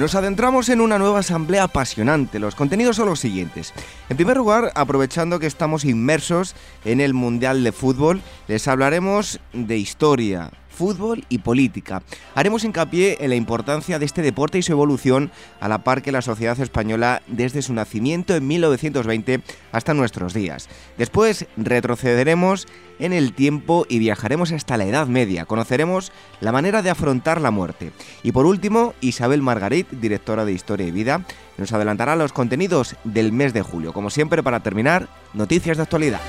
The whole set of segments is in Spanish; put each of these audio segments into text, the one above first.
Nos adentramos en una nueva asamblea apasionante. Los contenidos son los siguientes. En primer lugar, aprovechando que estamos inmersos en el Mundial de Fútbol, les hablaremos de historia, fútbol y política. Haremos hincapié en la importancia de este deporte y su evolución a la par que la sociedad española desde su nacimiento en 1920 hasta nuestros días. Después retrocederemos en el tiempo y viajaremos hasta la Edad Media. Conoceremos la manera de afrontar la muerte. Y por último, Isabel Margarit, directora de Historia y Vida, nos adelantará los contenidos del mes de julio. Como siempre, para terminar, noticias de actualidad.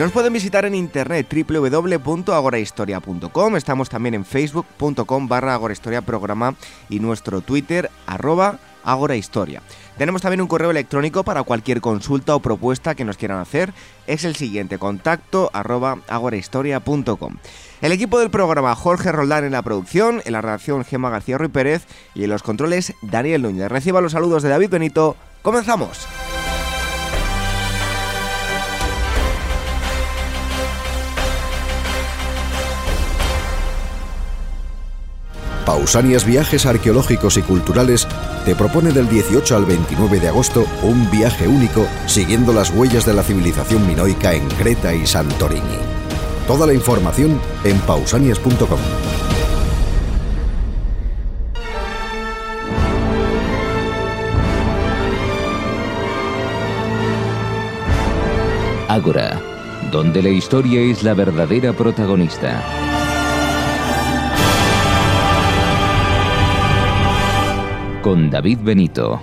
Nos pueden visitar en internet www.agorahistoria.com. Estamos también en facebook.com barra agorahistoria programa y nuestro Twitter arroba agorahistoria. Tenemos también un correo electrónico para cualquier consulta o propuesta que nos quieran hacer. Es el siguiente, contacto arroba agorahistoria.com. El equipo del programa Jorge Roldán en la producción, en la redacción Gema García Ruiz Pérez y en los controles Daniel Núñez. Reciba los saludos de David Benito. ¡Comenzamos! Pausanias Viajes Arqueológicos y Culturales te propone del 18 al 29 de agosto un viaje único siguiendo las huellas de la civilización minoica en Creta y Santorini. Toda la información en pausanias.com. Ágora, donde la historia es la verdadera protagonista. Con David Benito.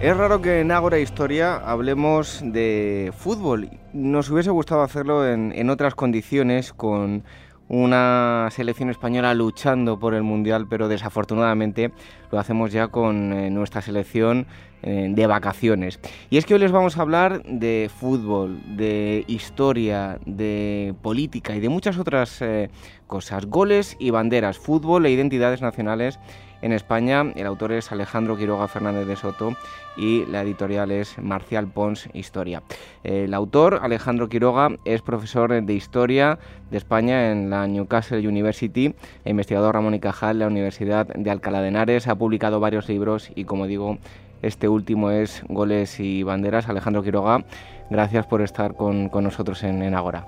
Es raro que en Ágora Historia hablemos de fútbol. Nos hubiese gustado hacerlo en, otras condiciones, con una selección española luchando por el Mundial, pero desafortunadamente lo hacemos ya con eh, nuestra selección eh, de vacaciones. Y es que hoy les vamos a hablar de fútbol, de historia, de política y de muchas otras eh, cosas. Goles y banderas, fútbol e identidades nacionales en España. El autor es Alejandro Quiroga Fernández de Soto y la editorial es Marcial Pons Historia. El autor, Alejandro Quiroga, es profesor de Historia de España en la Newcastle University e investigador Ramón y Cajal en la Universidad de Alcalá de Henares. Ha publicado varios libros y, como digo, este último es Goles y Banderas. Alejandro Quiroga, gracias por estar con, nosotros en, en Agora.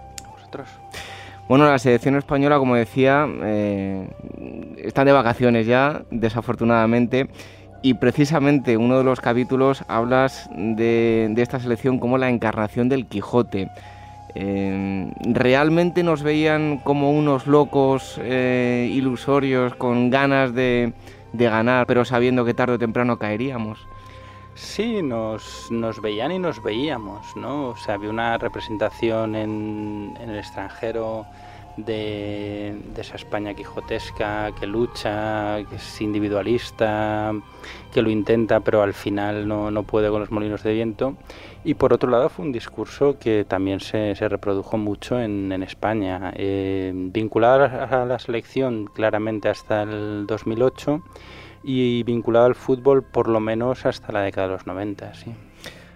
Bueno, la selección española, como decía, eh, están de vacaciones ya, desafortunadamente. Y precisamente uno de los capítulos hablas de, esta selección como la encarnación del Quijote. Eh, ¿Realmente nos veían como unos locos eh, ilusorios con ganas de, ganar, pero sabiendo que tarde o temprano caeríamos? Sí, nos, veían y nos veíamos, ¿no? O sea, había una representación en, en el extranjero de, esa España quijotesca que lucha, que es individualista, que lo intenta pero al final no, puede con los molinos de viento. Y por otro lado fue un discurso que también se, reprodujo mucho en, España, eh, vinculado a la selección claramente hasta el 2008 y vinculado al fútbol por lo menos hasta la década de los 90. Sí.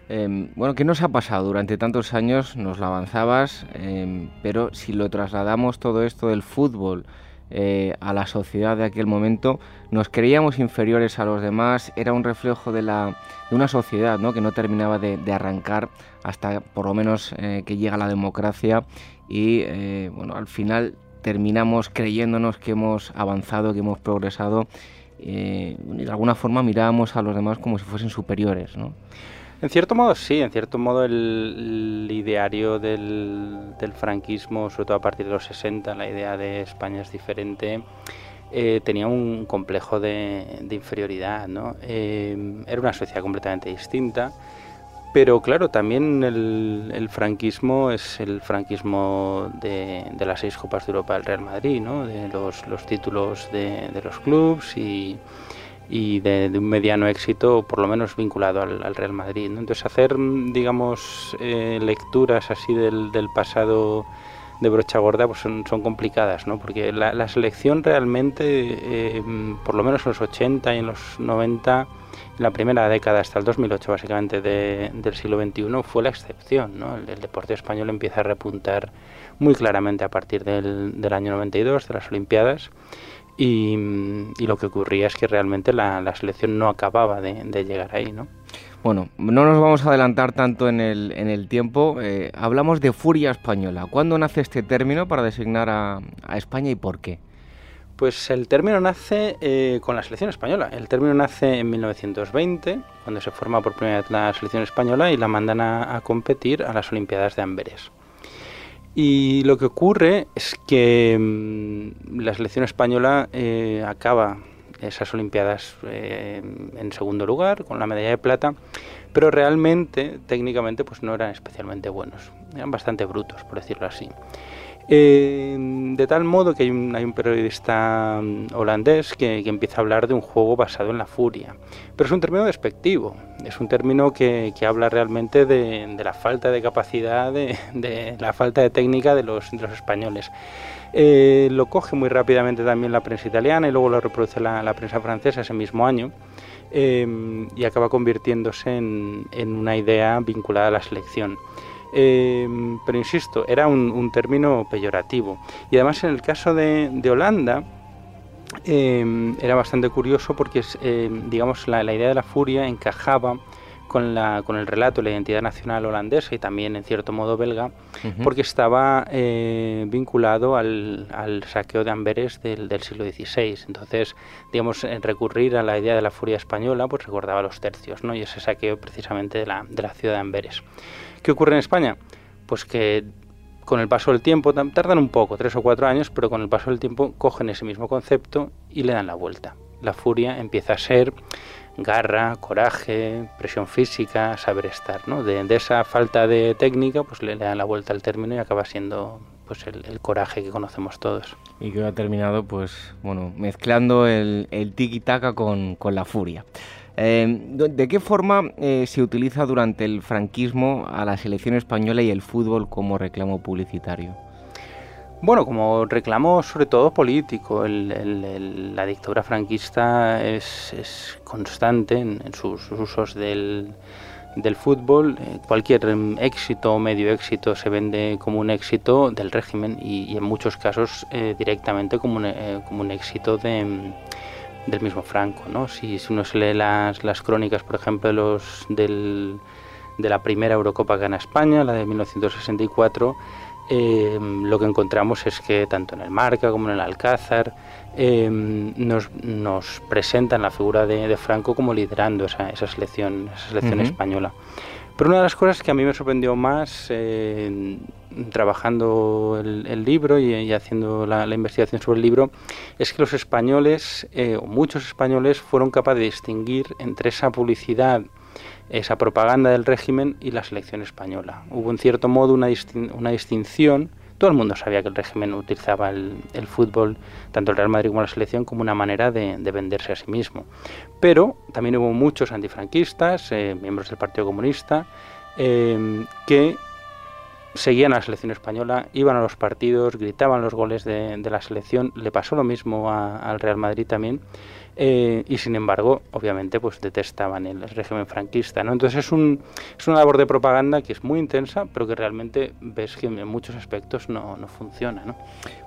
Em, bueno, ¿qué nos ha pasado durante tantos años? Nos lo avanzabas, em, pero si lo trasladamos todo esto del fútbol eh, a la sociedad de aquel momento, nos creíamos inferiores a los demás, era un reflejo de, la, de una sociedad ¿no? que no terminaba de, arrancar hasta por lo menos eh, que llega la democracia y eh, bueno, al final terminamos creyéndonos que hemos avanzado, que hemos progresado y de alguna forma mirábamos a los demás como si fuesen superiores. ¿no? En cierto modo sí, en cierto modo el, ideario del, franquismo, sobre todo a partir de los 60, la idea de España es diferente, eh, tenía un complejo de, inferioridad. ¿no? Eh, era una sociedad completamente distinta, Pero claro, también el, franquismo es el franquismo de, las seis Copas de Europa del Real Madrid, ¿no? de los, los títulos de, los clubes y, de, un mediano éxito, por lo menos vinculado al, Real Madrid. Entonces hacer, digamos, eh, lecturas así del, pasado de brocha gorda pues son, complicadas, ¿no? porque la, la selección realmente, eh, por lo menos en los 80 y en los 90, la primera década hasta el 2008 básicamente del siglo XXI fue la excepción. ¿no? El, deporte español empieza a repuntar muy claramente a partir del, del año 92, de las Olimpiadas, y, lo que ocurría es que realmente la, selección no acababa de, de, llegar ahí. ¿no? Bueno, no nos vamos a adelantar tanto en el, en el tiempo. Eh, hablamos de furia española. ¿Cuándo nace este término para designar a España y por qué? Pues el término nace eh, con la selección española. El término nace en 1920, cuando se forma por primera vez la selección española y la mandan a, competir a las Olimpiadas de Amberes. Y lo que ocurre es que mm, la selección española eh, acaba esas Olimpiadas eh, en segundo lugar, con la medalla de plata, pero realmente, técnicamente, pues no eran especialmente buenos. Eran bastante brutos, por decirlo así. Eh, de tal modo que hay un, periodista mm, holandés que, empieza a hablar de un juego basado en la furia. Pero es un término despectivo, es un término que, habla realmente de, la falta de capacidad, de, la falta de técnica de los, españoles. Eh, lo coge muy rápidamente también la prensa italiana y luego lo reproduce la, prensa francesa ese mismo año. Eh, y acaba convirtiéndose en, en una idea vinculada a la selección. Em, pero insisto, era un, término peyorativo. Y además en el caso de, Holanda, em, era bastante curioso porque em, digamos la, idea de la furia encajaba con, la, con el relato de la identidad nacional holandesa y también en cierto modo belga, porque estaba eh, vinculado al, saqueo de Amberes del, siglo XVI. Entonces, digamos, recurrir a la idea de la furia española, pues recordaba los tercios, ¿no? Y ese saqueo precisamente de la, de la ciudad de Amberes. ¿Qué ocurre en España? Pues que con el paso del tiempo, tardan un poco, tres o cuatro años, pero con el paso del tiempo cogen ese mismo concepto y le dan la vuelta. La furia empieza a ser garra, coraje, presión física, saber estar. ¿no? De, esa falta de técnica, pues le, dan la vuelta al término y acaba siendo pues el, coraje que conocemos todos. Y que ha terminado, pues, bueno, mezclando el, tiki-taka con la furia. Em, ¿De qué forma eh, se utiliza durante el franquismo a la selección española y el fútbol como reclamo publicitario? Bueno, como reclamo sobre todo político, la dictadura franquista es, constante en, sus usos del, fútbol. Eh, cualquier éxito o medio éxito se vende como un éxito del régimen y, en muchos casos eh, directamente como como un éxito de del mismo Franco. ¿no? Si, uno se lee las, las crónicas, por ejemplo, de, los, del, de la primera Eurocopa que gana España, la de 1964, eh, lo que encontramos es que tanto en el Marca como en el Alcázar eh, nos, nos, presentan la figura de, Franco como liderando esa, esa selección, esa selección española. Pero una de las cosas que a mí me sorprendió más eh, trabajando el, libro y, haciendo la, investigación sobre el libro es que los españoles, eh, o muchos españoles, fueron capaces de distinguir entre esa publicidad, esa propaganda del régimen y la selección española. Hubo en cierto modo una, distinción todo el mundo sabía que el régimen utilizaba el, fútbol, tanto el Real Madrid como la selección, como una manera de, venderse a sí mismo. Pero también hubo muchos antifranquistas, eh, miembros del Partido Comunista, eh, que seguían a la selección española, iban a los partidos, gritaban los goles de, la selección. Le pasó lo mismo al Real Madrid también. Eh, y sin embargo, obviamente, pues detestaban el régimen franquista, ¿no? Entonces es, un, es una labor de propaganda que es muy intensa, pero que realmente ves que en muchos aspectos no, no funciona, ¿no?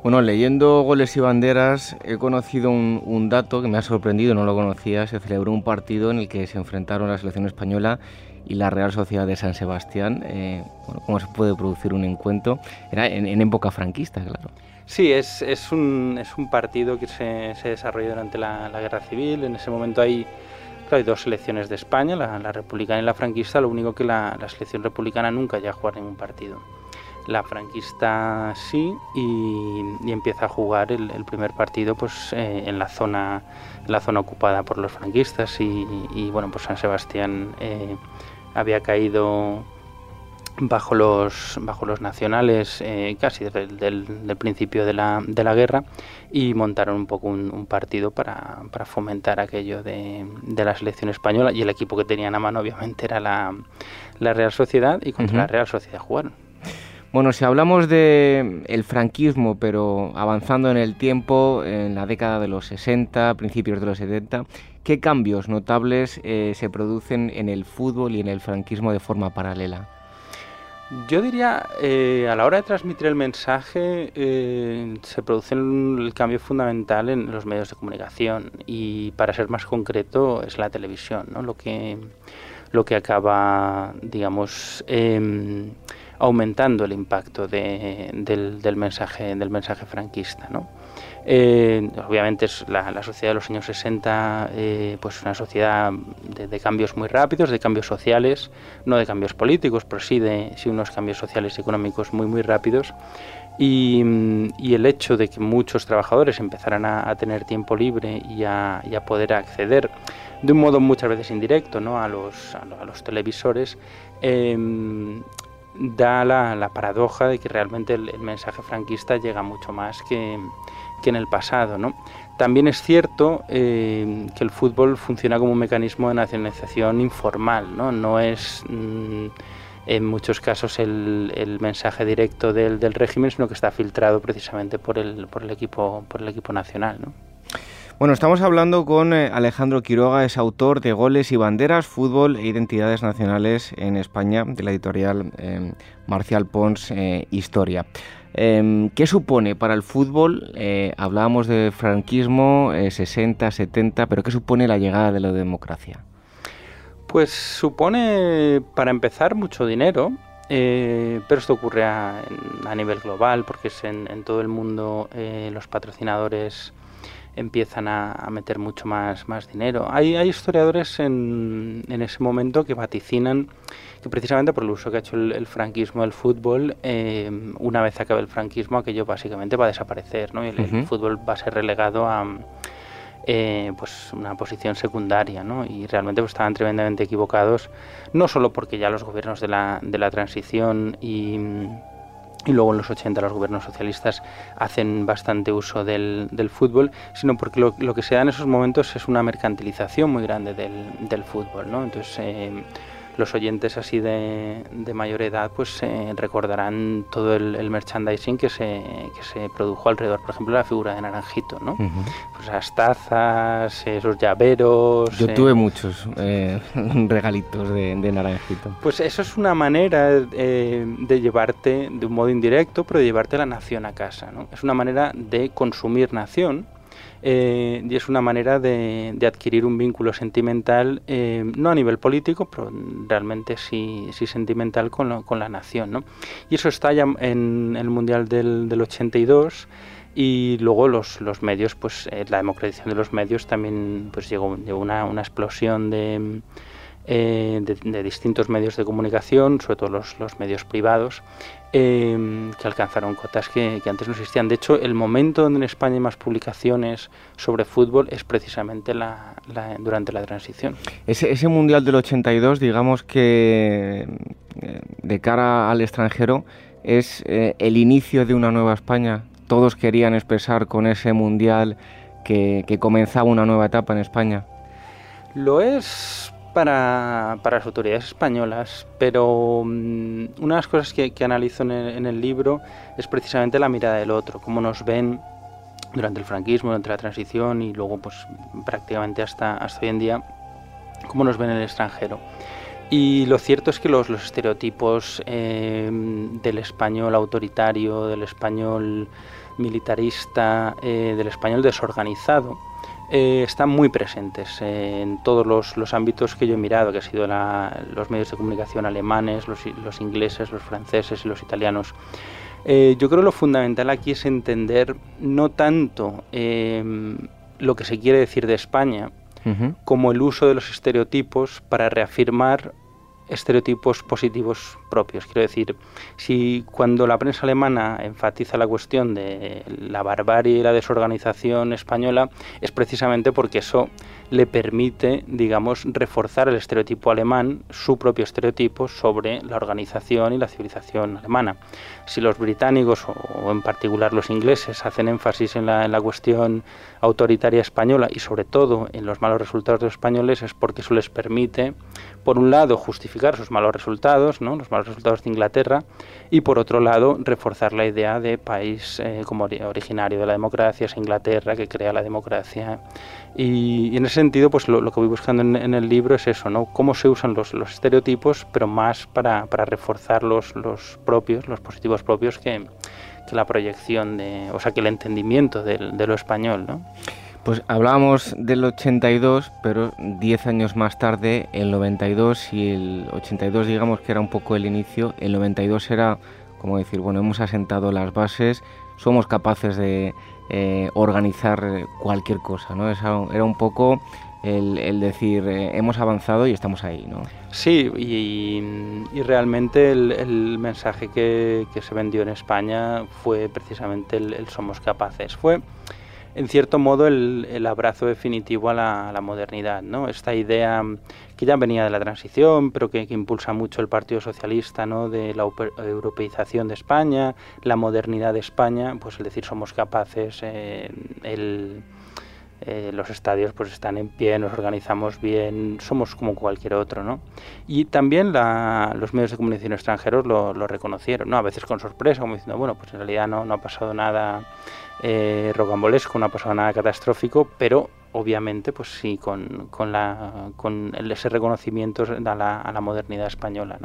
Bueno, leyendo Goles y Banderas he conocido un, dato que me ha sorprendido, no lo conocía, se celebró un partido en el que se enfrentaron la selección española y la Real Sociedad de San Sebastián, eh, bueno, cómo se puede producir un encuentro, era en, en época franquista, claro. Sí, es, es, un, es un partido que se, se desarrolló durante la, Guerra Civil. En ese momento hay, hay dos selecciones de España, la, republicana y la franquista. Lo único que la, selección republicana nunca ya a jugar ningún partido. La franquista sí y, empieza a jugar el, primer partido pues, eh, en, la zona, en la zona ocupada por los franquistas y, bueno, pues San Sebastián... Eh, había caído bajo los, bajo los nacionales eh, casi desde el del, principio de la, de la, guerra y montaron un poco un, partido para, para, fomentar aquello de, de, la selección española y el equipo que tenían a mano obviamente era la, la Real Sociedad y contra la Real Sociedad jugaron. Bueno, si hablamos de el franquismo, pero avanzando en el tiempo, en la década de los 60, principios de los 70, ¿qué cambios notables eh, se producen en el fútbol y en el franquismo de forma paralela? Yo diría, eh, a la hora de transmitir el mensaje, eh, se produce el cambio fundamental en los medios de comunicación y, para ser más concreto, es la televisión, ¿no? Lo que, lo que acaba, digamos, em, aumentando el impacto del, del, mensaje, del mensaje franquista, ¿no? Eh, obviamente es la, sociedad de los años 60, eh, pues una sociedad de, cambios muy rápidos, de cambios sociales, no de cambios políticos, pero sí de sí unos cambios sociales y económicos muy muy rápidos. Y, el hecho de que muchos trabajadores empezaran a, tener tiempo libre y a, poder acceder de un modo muchas veces indirecto ¿no? a, los, a, los televisores, em, da la, paradoja de que realmente el mensaje franquista llega mucho más que, que en el pasado. ¿no? También es cierto eh, que el fútbol funciona como un mecanismo de nacionalización informal, no, no es mm, en muchos casos el, mensaje directo del, régimen, sino que está filtrado precisamente por el, equipo, por el equipo nacional. ¿no? Bueno, estamos hablando con eh, Alejandro Quiroga, es autor de Goles y Banderas, Fútbol e Identidades Nacionales en España, de la editorial eh, Marcial Pons Historia. Em, ¿Qué supone para el fútbol? Eh, hablábamos de franquismo, 60, eh, 70, pero ¿qué supone la llegada de la democracia? Pues supone, para empezar, mucho dinero, eh, pero esto ocurre a, nivel global porque es en, todo el mundo los patrocinadores empiezan a, meter mucho más, más dinero. Hay, hay historiadores en, en, ese momento que vaticinan que precisamente por el uso que ha hecho el, franquismo del fútbol, eh, una vez acabe el franquismo, aquello básicamente va a desaparecer, ¿no? Y el, fútbol va a ser relegado a eh, pues una posición secundaria, ¿no? Y realmente pues, estaban tremendamente equivocados, no solo porque ya los gobiernos de la, de la transición y y luego en los 80 los gobiernos socialistas hacen bastante uso del, del fútbol, sino porque lo, que se da en esos momentos es una mercantilización muy grande del, del fútbol. ¿no? Entonces, eh, los oyentes así de, de mayor edad pues eh, recordarán todo el, merchandising que se, que se produjo alrededor, por ejemplo, la figura de Naranjito, ¿no? Pues las tazas, esos llaveros... Yo tuve muchos eh, regalitos de, de, Naranjito. Pues eso es una manera eh, de llevarte, de un modo indirecto, pero de llevarte la nación a casa, ¿no? Es una manera de consumir nación eh, y es una manera de, adquirir un vínculo sentimental, eh, no a nivel político, pero realmente sí, sí sentimental con, con la nación. ¿no? Y eso está ya en el Mundial del, del 82 y luego los, los medios, pues eh, la democratización de los medios también pues llegó, llegó una, una explosión de eh, de, distintos medios de comunicación, sobre todo los, los medios privados, eh, que alcanzaron cotas que, antes no existían. De hecho, el momento donde en España hay más publicaciones sobre fútbol es precisamente la, durante la transición. Ese, ese Mundial del 82, digamos que eh, de cara al extranjero, es el inicio de una nueva España. Todos querían expresar con ese Mundial que, que comenzaba una nueva etapa en España. Lo es para, para, las autoridades españolas, pero mm, una de las cosas que, analizo en el, libro es precisamente la mirada del otro, cómo nos ven durante el franquismo, durante la transición y luego pues prácticamente hasta, hasta hoy en día, cómo nos ven en el extranjero. Y lo cierto es que los, los estereotipos eh, del español autoritario, del español militarista, eh, del español desorganizado, eh, están muy presentes en todos los, ámbitos que yo he mirado, que han sido los medios de comunicación alemanes, los, ingleses, los franceses y los italianos. Eh, yo creo que lo fundamental aquí es entender no tanto em, lo que se quiere decir de España, como el uso de los estereotipos para reafirmar estereotipos positivos propios. Quiero decir, si cuando la prensa alemana enfatiza la cuestión de la barbarie y la desorganización española, es precisamente porque eso le permite, digamos, reforzar el estereotipo alemán, su propio estereotipo sobre la organización y la civilización alemana. Si los británicos, o en particular los ingleses, hacen énfasis en la, en la cuestión autoritaria española y sobre todo en los malos resultados de los españoles, es porque eso les permite, por un lado, justificar sus malos resultados, ¿no? los malos resultados de Inglaterra, y por otro lado, reforzar la idea de país eh, como originario de la democracia, es Inglaterra que crea la democracia. Y, en ese sentido, pues lo, que voy buscando en, el libro es eso, ¿no? Cómo se usan los, estereotipos, pero más para, reforzar los, los propios, los positivos propios que, la proyección de, o sea, que el entendimiento de lo español, ¿no? Pues hablábamos del 82, pero 10 años más tarde, el 92 y el 82 digamos que era un poco el inicio, el 92 era como decir, bueno, hemos asentado las bases, somos capaces de eh, organizar cualquier cosa, ¿no? Era un poco el, decir, eh, hemos avanzado y estamos ahí, ¿no? Sí, y, realmente el, mensaje que, se vendió en España fue precisamente el, somos capaces. Fue en cierto modo el, abrazo definitivo a la, modernidad, ¿no? Esta idea que ya venía de la transición, pero que, impulsa mucho el Partido Socialista, ¿no? De la europeización de España, la modernidad de España, pues el decir somos capaces, eh, el, eh, los estadios pues están en pie, nos organizamos bien, somos como cualquier otro, ¿no? Y también los medios de comunicación extranjeros lo, reconocieron, ¿no? A veces con sorpresa, como diciendo, bueno, pues en realidad no, no ha pasado nada eh, rocambolesco, no ha nada catastrófico, pero obviamente pues sí, con, con, ese reconocimiento a la, modernidad española.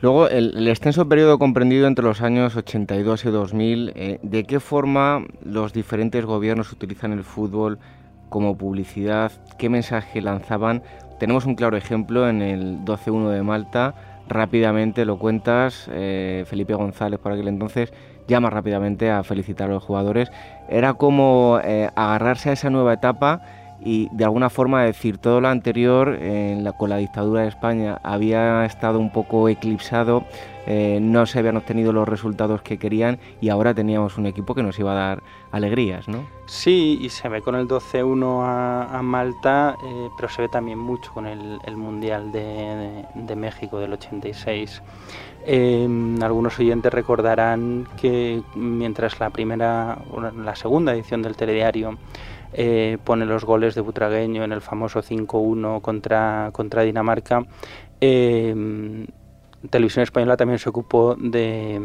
Luego, el, extenso periodo comprendido entre los años 82 y 2000, eh, ¿de qué forma los diferentes gobiernos utilizan el fútbol como publicidad, qué mensaje lanzaban. Tenemos un claro ejemplo en el 12-1 de Malta, rápidamente lo cuentas, eh, Felipe González por aquel entonces llama rápidamente a felicitar a los jugadores. Era como eh, agarrarse a esa nueva etapa y de alguna forma decir todo lo anterior con la dictadura de España había estado un poco eclipsado, eh, no se habían obtenido los resultados que querían y ahora teníamos un equipo que nos iba a dar alegrías, ¿no? Sí, y se ve con el 12-1 a, Malta, eh, pero se ve también mucho con el, Mundial de, México del 86. Em, algunos oyentes recordarán que mientras la primera, la segunda edición del telediario eh, pone los goles de Butragueño en el famoso 5-1 contra, contra Dinamarca, eh, Televisión Española también se ocupó de,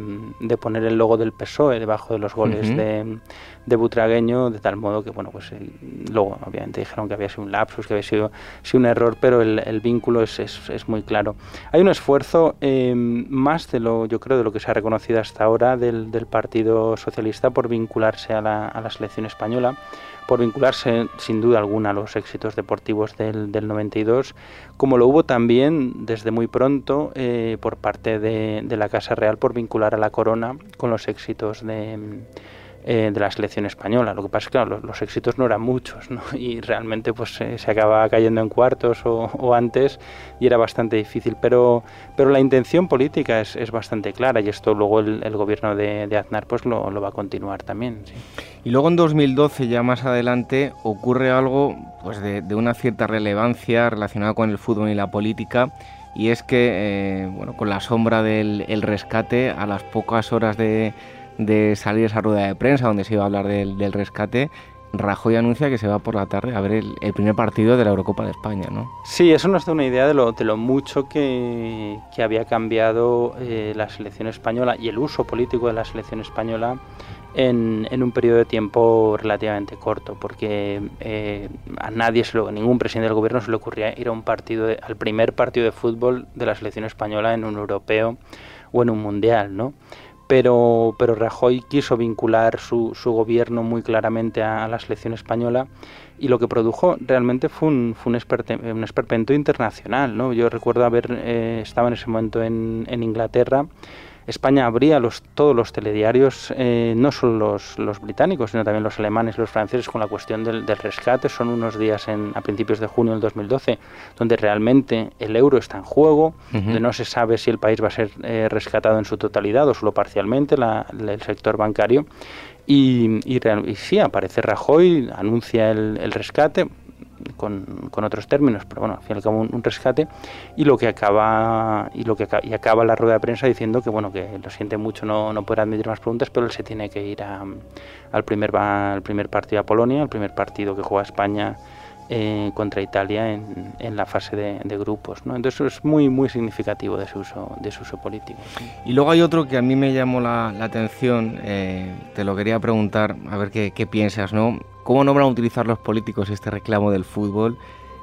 poner el logo del PSOE debajo de los goles de, de, Butragueño, de tal modo que, bueno, pues eh, luego obviamente dijeron que había sido un lapsus, que había sido, un error, pero el, vínculo es, es, es, muy claro. Hay un esfuerzo eh, más de lo, yo creo, de lo que se ha reconocido hasta ahora del, del Partido Socialista por vincularse a la, a la selección española por vincularse sin duda alguna a los éxitos deportivos del, del 92, como lo hubo también desde muy pronto eh, por parte de, la Casa Real por vincular a la corona con los éxitos de eh, de la selección española. Lo que pasa es que claro, los, éxitos no eran muchos ¿no? y realmente pues se acababa cayendo en cuartos o, antes y era bastante difícil. Pero, pero la intención política es, es bastante clara y esto luego el, gobierno de, de, Aznar pues lo, lo, va a continuar también. Y luego en 2012, ya más adelante, ocurre algo pues de, de una cierta relevancia relacionada con el fútbol y la política y es que, eh, bueno, con la sombra del el rescate, a las pocas horas de, de salir esa rueda de prensa donde se iba a hablar del, del rescate, Rajoy anuncia que se va por la tarde a ver el, primer partido de la Eurocopa de España, ¿no? Sí, eso nos da una idea de lo, de lo mucho que, que había cambiado eh, la selección española y el uso político de la selección española en, en un periodo de tiempo relativamente corto, porque eh, a nadie, ningún presidente del gobierno se le ocurría ir a un partido, al primer partido de fútbol de la selección española en un europeo o en un mundial, ¿no? Pero, pero Rajoy quiso vincular su, su gobierno muy claramente a, la selección española y lo que produjo realmente fue un, fue un, un esperpento internacional. ¿no? Yo recuerdo haber eh, estado en ese momento en, en Inglaterra España abría los, todos los telediarios, eh, no solo los, británicos, sino también los alemanes y los franceses, con la cuestión del, rescate. Son unos días en, a principios de junio del 2012 donde realmente el euro está en juego, donde no se sabe si el país va a ser eh, rescatado en su totalidad o solo parcialmente, el sector bancario. Y, y, sí, aparece Rajoy, anuncia el rescate, con, otros términos, pero bueno, al fin y al un, rescate y lo que acaba y lo que y acaba la rueda de prensa diciendo que bueno que lo siente mucho no, no puede admitir más preguntas, pero él se tiene que ir al primer al primer partido a Polonia, el primer partido que juega España eh, contra Italia en, en la fase de, grupos. ¿no? Entonces es muy muy significativo de su uso, de su uso político. Y luego hay otro que a mí me llamó la, atención, eh, te lo quería preguntar, a ver qué piensas, ¿no? ¿Cómo no van a utilizar los políticos este reclamo del fútbol?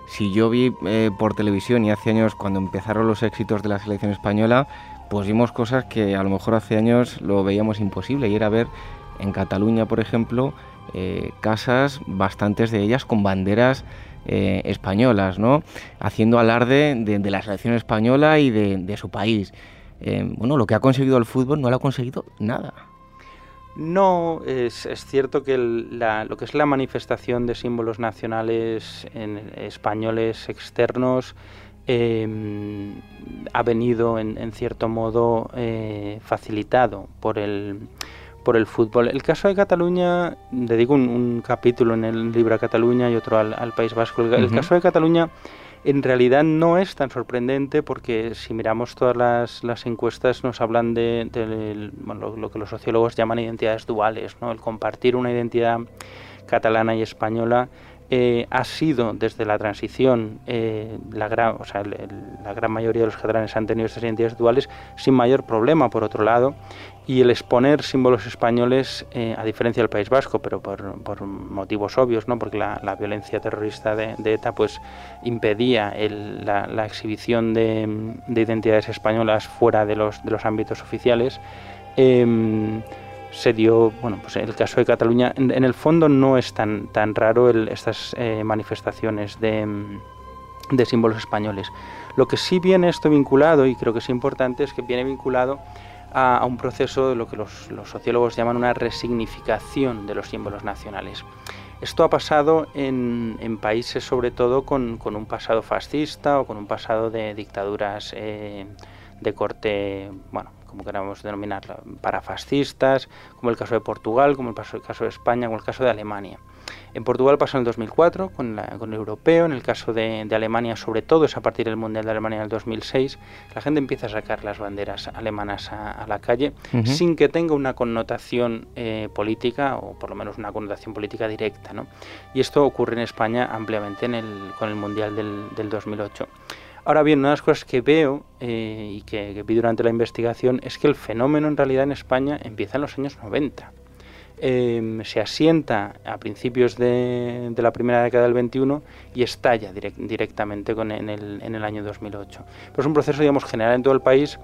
Si yo vi eh, por televisión y hace años cuando empezaron los éxitos de la selección española, pues vimos cosas que a lo mejor hace años lo veíamos imposible y era ver en Cataluña, por ejemplo, eh, casas, bastantes de ellas con banderas eh, españolas, ¿no? Haciendo alarde de, la selección española y de, su país. bueno, lo que ha conseguido el fútbol no lo ha conseguido nada. No, es, cierto que lo que es la manifestación de símbolos nacionales en, españoles externos em, ha venido en, cierto modo eh, facilitado por el, por el fútbol. El caso de Cataluña, dedico un, un capítulo en el libro a Cataluña y otro al, País Vasco. el caso de Cataluña en realidad no es tan sorprendente porque si miramos todas las, encuestas nos hablan de, lo, que los sociólogos llaman identidades duales, ¿no? el compartir una identidad catalana y española eh, ha sido desde la transición, eh, la, gran, o sea, la gran mayoría de los catalanes han tenido estas identidades duales sin mayor problema, por otro lado, y el exponer símbolos españoles, eh, a diferencia del País Vasco, pero por, motivos obvios, ¿no? porque la, violencia terrorista de, ETA pues, impedía la, exhibición de, identidades españolas fuera de los, de los ámbitos oficiales, em, se dio, bueno, pues el caso de Cataluña, en, el fondo no es tan, tan raro estas eh, manifestaciones de, de símbolos españoles. Lo que sí viene esto vinculado, y creo que es importante, es que viene vinculado a, un proceso de lo que los, sociólogos llaman una resignificación de los símbolos nacionales. Esto ha pasado en, países sobre todo con, un pasado fascista o con un pasado de dictaduras eh, de corte, bueno, como queramos denominarla, parafascistas, como el caso de Portugal, como el caso de España, como el caso de Alemania. En Portugal pasó en el 2004 con, con el europeo, en el caso de, Alemania sobre todo es a partir del Mundial de Alemania del 2006, la gente empieza a sacar las banderas alemanas a, la calle sin que tenga una connotación eh, política o por lo menos una connotación política directa. ¿no? Y esto ocurre en España ampliamente en el, con el Mundial del, del 2008. Ahora bien, una de las cosas que veo eh, y que, que, vi durante la investigación es que el fenómeno en realidad en España empieza en los años 90. Em, se asienta a principios de, la primera década del 21 y estalla directamente con, en, el, en, el, año 2008. Pero es un proceso digamos, general en todo el país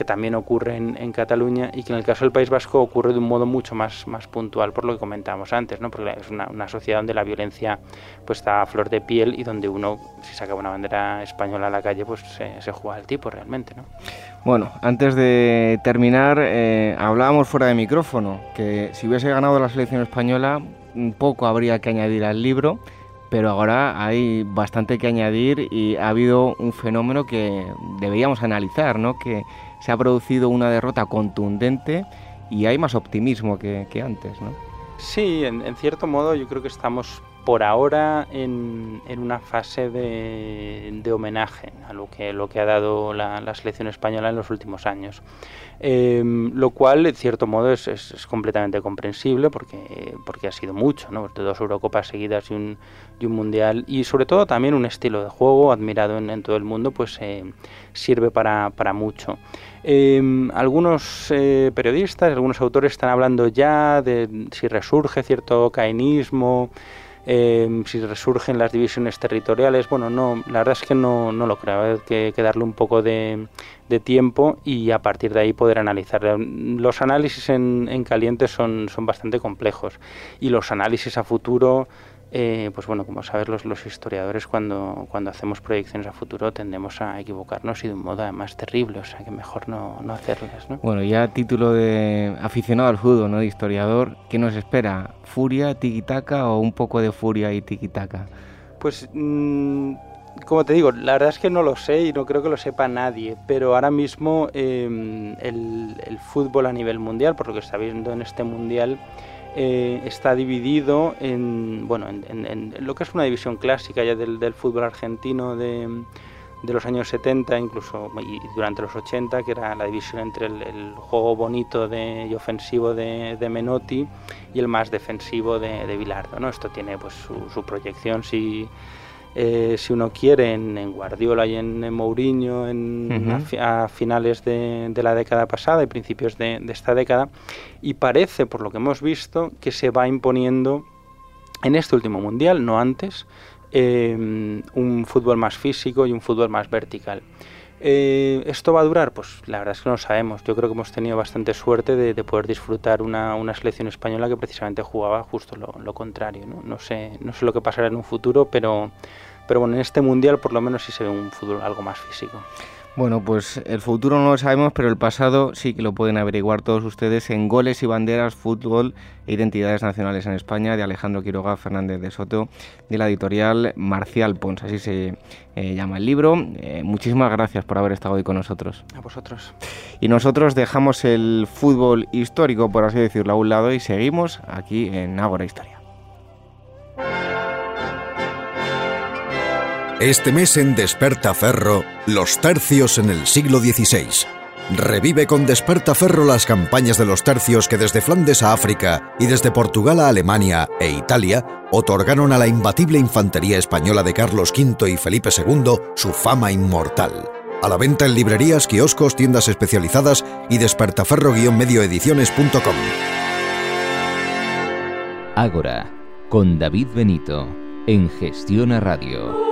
que también ocurre en, Cataluña y que en el caso del País Vasco ocurre de un modo mucho más, más puntual, por lo que comentábamos antes, ¿no? porque es una, sociedad donde la violencia pues, está a flor de piel y donde uno, si saca una bandera española a la calle, pues se, juega al tipo realmente. ¿no? Bueno, antes de terminar, eh, hablábamos fuera de micrófono, que si hubiese ganado la selección española, un poco habría que añadir al libro pero ahora hay bastante que añadir y ha habido un fenómeno que deberíamos analizar, ¿no? que se ha producido una derrota contundente y hay más optimismo que, antes. ¿no? Sí, en, cierto modo yo creo que estamos por ahora en, una fase de, homenaje a lo que, lo que ha dado la, selección española en los últimos años. Em, lo cual, en cierto modo, es, es, completamente comprensible porque, porque ha sido mucho, ¿no? dos Eurocopas seguidas y un, y un Mundial y sobre todo también un estilo de juego admirado en, todo el mundo, pues eh, sirve para, para mucho. Em, algunos eh, periodistas, algunos autores están hablando ya de si resurge cierto caenismo, em, si resurgen las divisiones territoriales. Bueno, no, la verdad es que no, no lo creo. Hay que, darle un poco de, tiempo y a partir de ahí poder analizar. Los análisis en, en caliente son, son bastante complejos y los análisis a futuro eh, pues bueno, como sabes los, los historiadores cuando, cuando hacemos proyecciones a futuro tendemos a equivocarnos y de un modo además terrible, o sea que mejor no, no hacerlas. ¿no? Bueno, ya título de aficionado al fútbol, ¿no? de historiador, ¿qué nos espera? ¿Furia, tiki-taka o un poco de furia y tiki-taka? Pues mmm, como te digo, la verdad es que no lo sé y no creo que lo sepa nadie, pero ahora mismo eh, el, el, fútbol a nivel mundial, por lo que está viendo en este mundial, eh, está dividido en, bueno, en, en, lo que es una división clásica ya del, del fútbol argentino de, de, los años 70, incluso y durante los 80, que era la división entre el, juego bonito de, y ofensivo de, de, Menotti y el más defensivo de, Bilardo. ¿no? Esto tiene pues, su, su proyección si eh, si uno quiere, en, en, Guardiola y en, en Mourinho en, uh -huh. a, a, finales de, de, la década pasada y principios de, de, esta década. Y parece, por lo que hemos visto, que se va imponiendo en este último mundial, no antes, eh, un fútbol más físico y un fútbol más vertical. Eh, ¿Esto va a durar? Pues la verdad es que no lo sabemos. Yo creo que hemos tenido bastante suerte de, de poder disfrutar una, una, selección española que precisamente jugaba justo lo, lo contrario. ¿no? No, sé, no sé lo que pasará en un futuro, pero, pero bueno, en este mundial por lo menos sí se ve un fútbol algo más físico. Bueno, pues el futuro no lo sabemos, pero el pasado sí que lo pueden averiguar todos ustedes en Goles y Banderas, Fútbol e Identidades Nacionales en España, de Alejandro Quiroga Fernández de Soto, de la editorial Marcial Pons, así se eh, llama el libro. Eh, muchísimas gracias por haber estado hoy con nosotros. A vosotros. Y nosotros dejamos el fútbol histórico, por así decirlo, a un lado y seguimos aquí en Ágora Historia. Este mes en Despertaferro, los tercios en el siglo XVI. Revive con Despertaferro las campañas de los tercios que desde Flandes a África y desde Portugal a Alemania e Italia otorgaron a la imbatible infantería española de Carlos V y Felipe II su fama inmortal. A la venta en librerías, kioscos, tiendas especializadas y despertaferro-medioediciones.com. Ágora, con David Benito, en Gestión a Radio.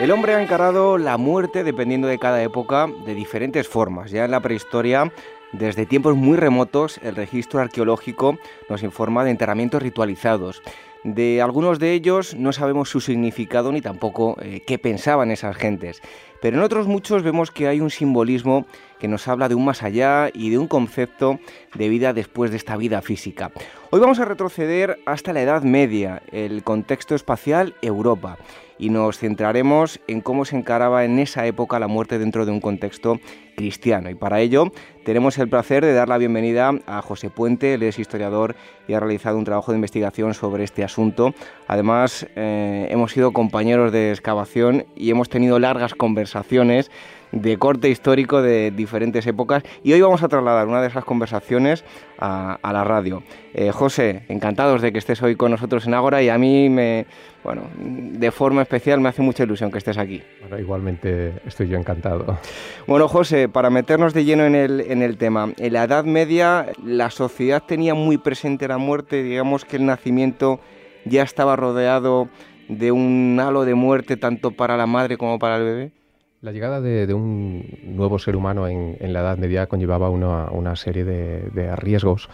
El hombre ha encarado la muerte, dependiendo de cada época, de diferentes formas. Ya en la prehistoria, desde tiempos muy remotos, el registro arqueológico nos informa de enterramientos ritualizados. De algunos de ellos no sabemos su significado ni tampoco eh, qué pensaban esas gentes. Pero en otros muchos vemos que hay un simbolismo que nos habla de un más allá y de un concepto de vida después de esta vida física. Hoy vamos a retroceder hasta la Edad Media, el contexto espacial Europa y nos centraremos en cómo se encaraba en esa época la muerte dentro de un contexto cristiano. Y para ello tenemos el placer de dar la bienvenida a José Puente, él es historiador y ha realizado un trabajo de investigación sobre este asunto. Además, eh, hemos sido compañeros de excavación y hemos tenido largas conversaciones de corte histórico de diferentes épocas y hoy vamos a trasladar una de esas conversaciones a, a la radio. Eh, José, encantados de que estés hoy con nosotros en Ágora y a mí me, bueno, de forma especial me hace mucha ilusión que estés aquí. Bueno, igualmente estoy yo encantado. Bueno, José, para meternos de lleno en el, en el tema, en la Edad Media la sociedad tenía muy presente la muerte, digamos que el nacimiento ya estaba rodeado de un halo de muerte tanto para la madre como para el bebé. La llegada de, un nuevo ser humano en, la Edad Media conllevaba una, serie de, riesgos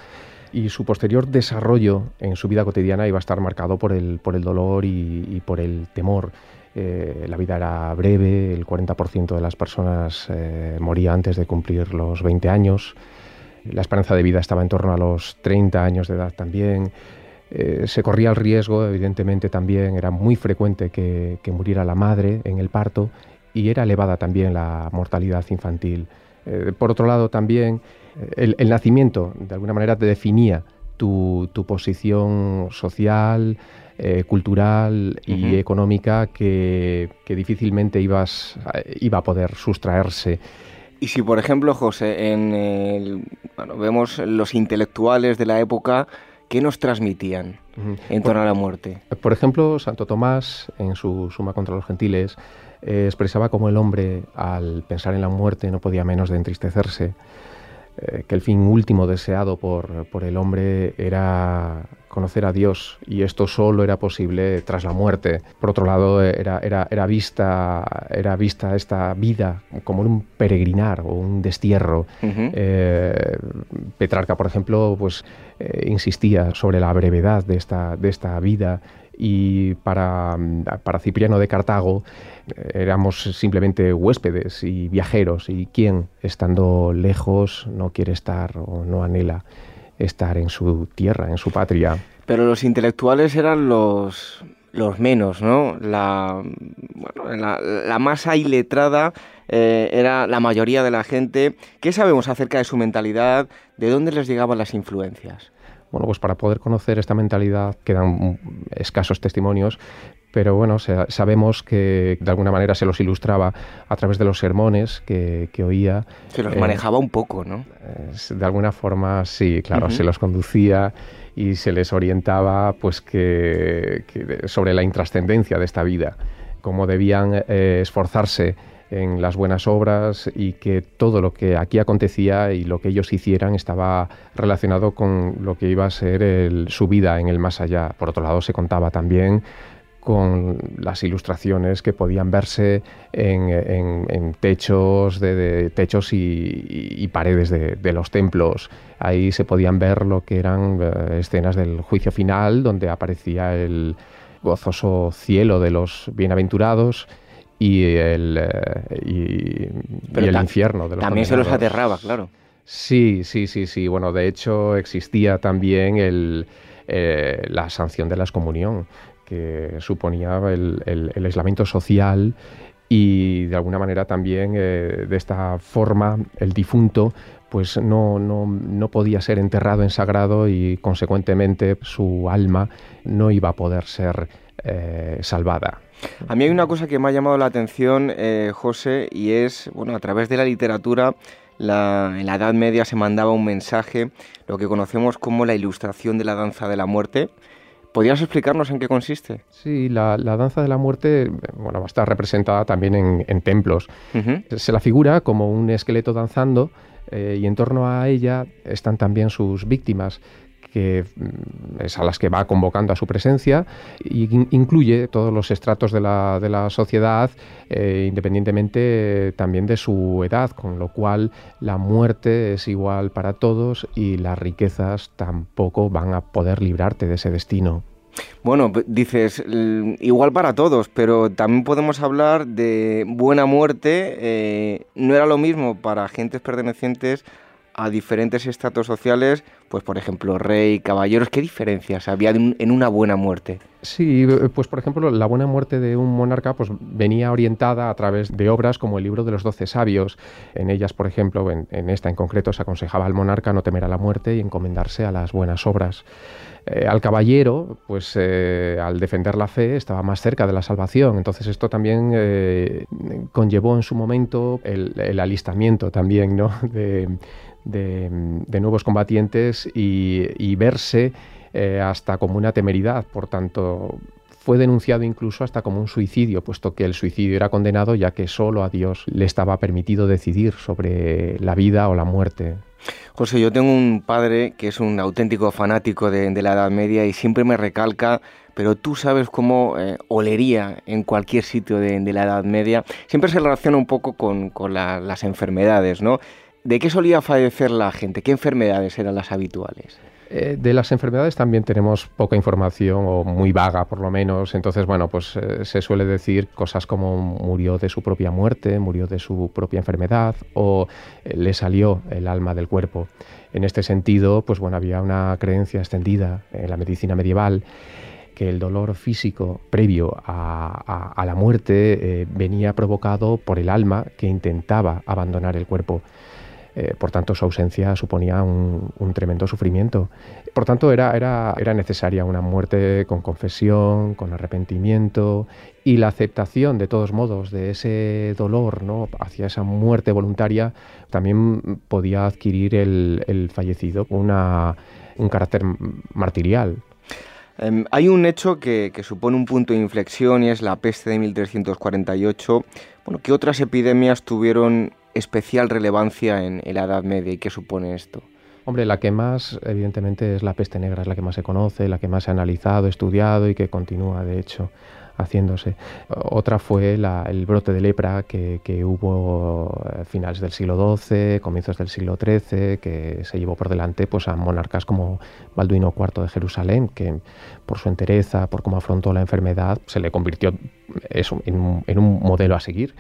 y su posterior desarrollo en su vida cotidiana iba a estar marcado por el, dolor y, por el temor. Eh, la vida era breve, el 40% de las personas eh, moría antes de cumplir los 20 años, la esperanza de vida estaba en torno a los 30 años de edad también. Eh, se corría el riesgo, evidentemente también era muy frecuente que muriera la madre en el parto y era elevada también la mortalidad infantil. Eh, por otro lado, también eh, el, el, nacimiento, de alguna manera, te definía tu, tu posición social, eh, cultural y uh -huh. económica que, que difícilmente ibas, iba a poder sustraerse. Y si, por ejemplo, José, en el, bueno, vemos los intelectuales de la época, ¿qué nos transmitían en torno por, a la muerte? Por ejemplo, Santo Tomás, en su Suma contra los Gentiles, eh, expresaba cómo el hombre, al pensar en la muerte, no podía menos de entristecerse. eh, que el fin último deseado por, por, el hombre era conocer a Dios y esto solo era posible tras la muerte. Por otro lado, era, era, era, vista, era vista esta vida como un peregrinar o un destierro. Eh, Petrarca, por ejemplo, pues, insistía sobre la brevedad de esta, de esta vida y para, para Cipriano de Cartago eh, éramos simplemente huéspedes y viajeros y quien estando lejos no quiere estar o no anhela estar en su tierra, en su patria. Pero los intelectuales eran los, los menos, ¿no? La, bueno, la, masa iletrada eh, era la mayoría de la gente. ¿Qué sabemos acerca de su mentalidad? ¿De dónde les llegaban las influencias? Bueno, pues para poder conocer esta mentalidad quedan escasos testimonios, pero bueno, sabemos que de alguna manera se los ilustraba a través de los sermones que, oía. Se los manejaba un poco, ¿no? de alguna forma, sí, claro, se los conducía y se les orientaba pues que, sobre la intrascendencia de esta vida, cómo debían eh, esforzarse en las buenas obras y que todo lo que aquí acontecía y lo que ellos hicieran estaba relacionado con lo que iba a ser su vida en el más allá. Por otro lado, se contaba también con las ilustraciones que podían verse en, techos, de, techos y, paredes de, los templos. Ahí se podían ver lo que eran eh, escenas del juicio final, donde aparecía el gozoso cielo de los bienaventurados y el, eh, y, el infierno de los También se los aterraba, claro. Sí, sí, sí, sí. Bueno, de hecho existía también el, eh, la sanción de la excomunión que suponía el, aislamiento social y de alguna manera también eh, de esta forma el difunto pues no, no, podía ser enterrado en sagrado y consecuentemente su alma no iba a poder ser eh, salvada. A mí hay una cosa que me ha llamado la atención, eh, José, y es, bueno, a través de la literatura, en la Edad Media se mandaba un mensaje, lo que conocemos como la ilustración de la danza de la muerte, ¿Podrías explicarnos en qué consiste? Sí, la, danza de la muerte bueno, va a estar representada también en, templos. Se la figura como un esqueleto danzando eh, y en torno a ella están también sus víctimas que mm, es a las que va convocando a su presencia y incluye todos los estratos de la, de la sociedad, eh, independientemente también de su edad, con lo cual la muerte es igual para todos y las riquezas tampoco van a poder librarte de ese destino. Bueno, dices, igual para todos, pero también podemos hablar de buena muerte. Eh, no era lo mismo para agentes pertenecientes a diferentes estratos sociales, pues por ejemplo, rey, caballeros, ¿qué diferencias había en una buena muerte? Sí, pues por ejemplo, la buena muerte de un monarca pues, venía orientada a través de obras como el libro de los doce sabios. En ellas, por ejemplo, en, esta en concreto, se aconsejaba al monarca no temer a la muerte y encomendarse a las buenas obras. Eh, al caballero, pues eh, al defender la fe, estaba más cerca de la salvación. Entonces esto también eh, conllevó en su momento el, alistamiento también ¿no? de, de, nuevos combatientes y, verse eh, hasta como una temeridad. Por tanto, fue denunciado incluso hasta como un suicidio, puesto que el suicidio era condenado ya que solo a Dios le estaba permitido decidir sobre la vida o la muerte. José, yo tengo un padre que es un auténtico fanático de, la Edad Media y siempre me recalca, pero tú sabes cómo eh, olería en cualquier sitio de, la Edad Media. Siempre se relaciona un poco con, las enfermedades, ¿no? ¿De qué solía fallecer la gente? ¿Qué enfermedades eran las habituales? Eh, de las enfermedades también tenemos poca información o muy vaga por lo menos. Entonces, bueno, pues eh, se suele decir cosas como murió de su propia muerte, murió de su propia enfermedad o eh, le salió el alma del cuerpo. En este sentido, pues bueno, había una creencia extendida en la medicina medieval que el dolor físico previo a, la muerte venía provocado por el alma que intentaba abandonar el cuerpo. Eh, por tanto, su ausencia suponía un, tremendo sufrimiento. Por tanto, era, necesaria una muerte con confesión, con arrepentimiento y la aceptación, de todos modos, de ese dolor ¿no? hacia esa muerte voluntaria, también podía adquirir el, fallecido una, un carácter martirial. Em, hay un hecho que, supone un punto de inflexión y es la peste de 1348. Bueno, ¿qué otras epidemias tuvieron especial relevancia en, en la Edad Media y qué supone esto? Hombre, la que más, evidentemente, es la peste negra, es la que más se conoce, la que más se ha analizado, estudiado y que continúa, de hecho haciéndose. Otra fue el brote de lepra que, hubo a finales del siglo XII, comienzos del siglo XIII, que se llevó por delante pues, a monarcas como Balduino IV de Jerusalén, que por su entereza, por cómo afrontó la enfermedad, se le convirtió eso, en, un, modelo a seguir.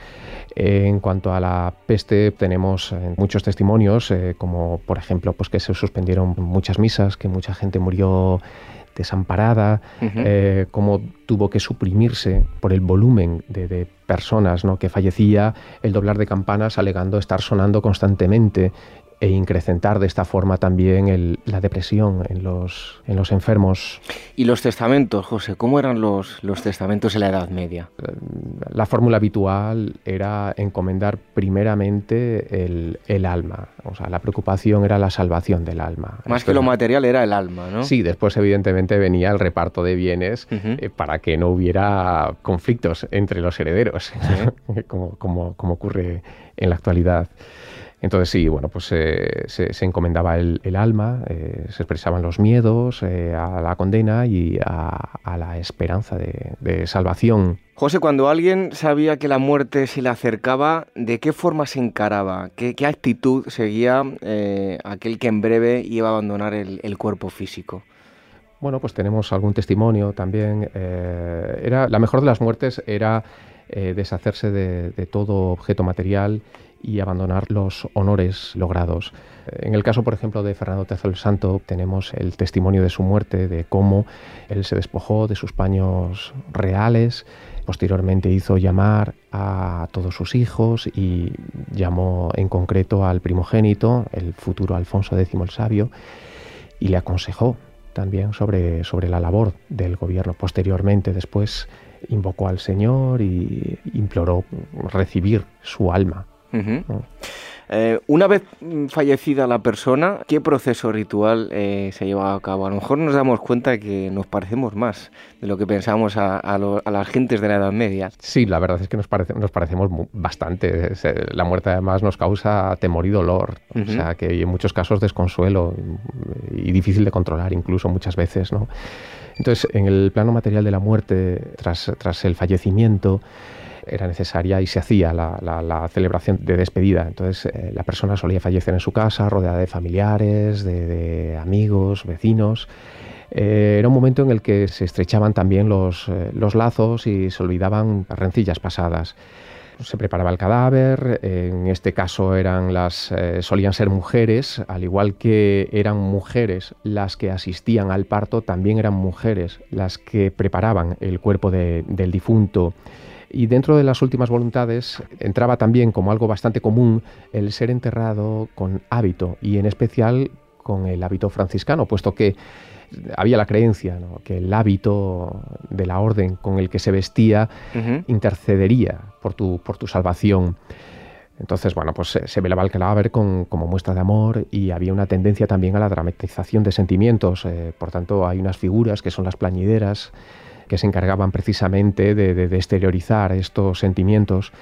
en cuanto a la peste, tenemos eh, muchos testimonios, eh, como por ejemplo pues, que se suspendieron muchas misas, que mucha gente murió desamparada, eh, cómo tuvo que suprimirse por el volumen de, personas ¿no? que fallecía, el doblar de campanas alegando estar sonando constantemente e increcentar de esta forma también la depresión en los, en los enfermos. ¿Y los testamentos, José? ¿Cómo eran los, los testamentos en la Edad Media? Eh, la fórmula habitual era encomendar primeramente el, el, alma, o sea, la preocupación era la salvación del alma. Más que lo material era el alma, ¿no? Sí, después evidentemente venía el reparto de bienes eh, para que no hubiera conflictos entre los herederos, como, como, como ocurre en la actualidad. Entonces sí, bueno, pues eh, se, encomendaba el, alma, eh, se expresaban los miedos eh, a la condena y a, la esperanza de, salvación. José, cuando alguien sabía que la muerte se le acercaba, ¿de qué forma se encaraba? ¿Qué, actitud seguía aquel que en breve iba a abandonar el, cuerpo físico? Bueno, pues tenemos algún testimonio también. era, la mejor de las muertes era deshacerse de todo objeto material y abandonar los honores logrados. En el caso, por ejemplo, de Fernando III el Santo, tenemos el testimonio de su muerte, de cómo él se despojó de sus paños reales, posteriormente hizo llamar a todos sus hijos y llamó en concreto al primogénito, el futuro Alfonso X el Sabio, y le aconsejó también sobre, sobre la labor del gobierno. Posteriormente, después, invocó al Señor y imploró recibir su alma eh, una vez fallecida la persona, ¿qué proceso ritual eh, se lleva a cabo? A lo mejor nos damos cuenta que nos parecemos más de lo que pensamos a, las gentes de la Edad Media. Sí, la verdad es que nos, nos parecemos bastante. La muerte además nos causa temor y dolor, o sea que en muchos casos desconsuelo y difícil de controlar incluso muchas veces. ¿no? Entonces, en el plano material de la muerte, tras, tras el fallecimiento, era necesaria y se hacía la, celebración de despedida. Entonces eh, la persona solía fallecer en su casa, rodeada de familiares, de, amigos, vecinos. Eh, era un momento en el que se estrechaban también los, eh, los lazos y se olvidaban rencillas pasadas se preparaba el cadáver, en este caso eran las, solían ser mujeres, al igual que eran mujeres las que asistían al parto, también eran mujeres las que preparaban el cuerpo del difunto y dentro de las últimas voluntades entraba también como algo bastante común el ser enterrado con hábito y en especial con el hábito franciscano, puesto que había la creencia que el hábito de la orden con el que se vestía intercedería por tu, por tu salvación. Entonces, bueno, pues se, velaba el cadáver con, como muestra de amor y había una tendencia también a la dramatización de sentimientos. Eh, por tanto, hay unas figuras que son las plañideras, que se encargaban precisamente de, exteriorizar estos sentimientos.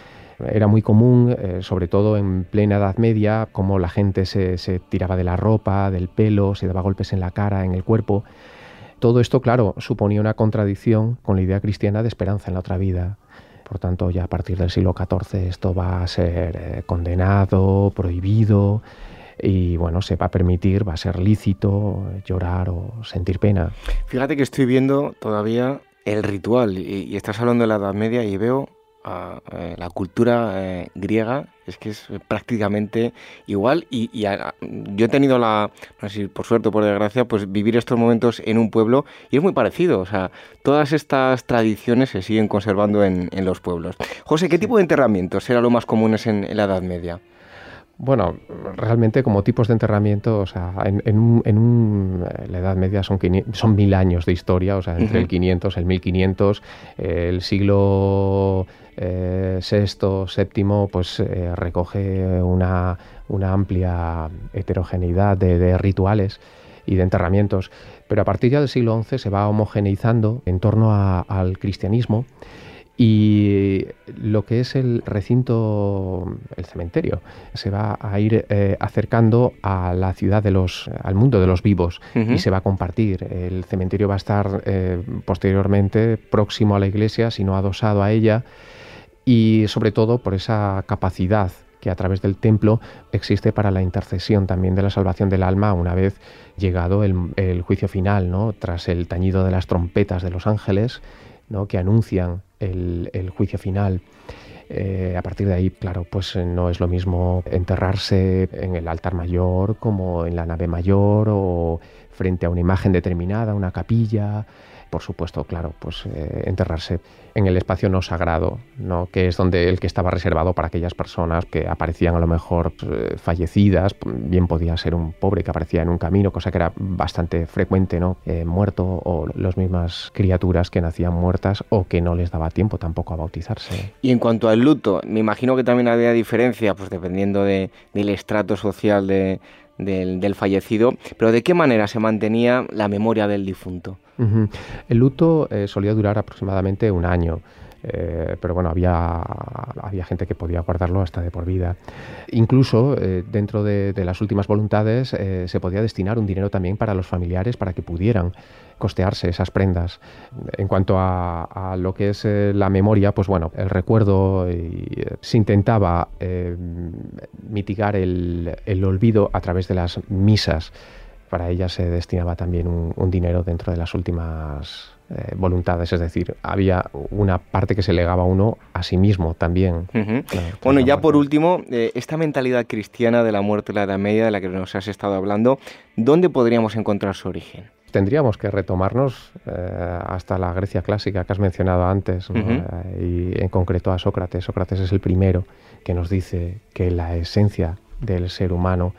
Era muy común, eh, sobre todo en plena Edad Media, como la gente se, tiraba de la ropa, del pelo, se daba golpes en la cara, en el cuerpo. Todo esto, claro, suponía una contradicción con la idea cristiana de esperanza en la otra vida. Por tanto, ya a partir del siglo XIV esto va a ser eh, condenado, prohibido y bueno, se va a permitir, va a ser lícito llorar o sentir pena. Fíjate que estoy viendo todavía el ritual, y, estás hablando de la Edad Media y veo a, eh, la cultura eh, griega, es que es prácticamente igual y, yo he tenido la, no sé si por suerte o por desgracia, pues vivir estos momentos en un pueblo y es muy parecido, o sea, todas estas tradiciones se siguen conservando en, los pueblos. José, ¿qué tipo de enterramientos eran lo más comunes en la Edad Media? Bueno, realmente como tipos de enterramiento, o sea, en, en, la Edad Media son, son mil años de historia, o sea, entre el 500, el 1500, el siglo eh, VI, VII, pues eh, recoge una, amplia heterogeneidad de, rituales y de enterramientos. Pero a partir ya del siglo XI se va homogeneizando en torno al cristianismo y lo que es el recinto, el cementerio, se va a ir eh, acercando a la ciudad de los, al mundo de los vivos y se va a compartir. El cementerio va a estar eh, posteriormente próximo a la iglesia, sino adosado a ella y sobre todo por esa capacidad que a través del templo existe para la intercesión también de la salvación del alma una vez llegado el, el juicio final, ¿no? tras el tañido de las trompetas de los ángeles ¿no? que anuncian el, juicio final. Eh, a partir de ahí, claro, pues eh, no es lo mismo enterrarse en el altar mayor como en la nave mayor o frente a una imagen determinada, una capilla por supuesto, claro, pues eh, enterrarse en el espacio no sagrado, ¿no? que es donde el que estaba reservado para aquellas personas que aparecían a lo mejor eh, fallecidas, bien podía ser un pobre que aparecía en un camino, cosa que era bastante frecuente, ¿no? Eh, muerto, o las mismas criaturas que nacían muertas o que no les daba tiempo tampoco a bautizarse. Y en cuanto al luto, me imagino que también había diferencia, pues dependiendo del estrato social de, del, fallecido, pero ¿de qué manera se mantenía la memoria del difunto? El luto eh, solía durar aproximadamente un año. Eh, pero bueno, había, había gente que podía guardarlo hasta de por vida. Incluso eh, dentro de, las últimas voluntades se podía destinar un dinero también para los familiares para que pudieran costearse esas prendas. En cuanto a, lo que es la memoria, pues bueno, el recuerdo se intentaba mitigar el, el olvido a través de las misas para ella se destinaba también un, dinero dentro de las últimas eh, voluntades, es decir, había una parte que se legaba uno a sí mismo también. bueno, ya por último, eh, esta mentalidad cristiana de la muerte de la Edad Media de la que nos has estado hablando, ¿dónde podríamos encontrar su origen? Tendríamos que retomarnos eh, hasta la Grecia clásica que has mencionado antes, y en concreto a Sócrates. Sócrates es el primero que nos dice que la esencia del ser humano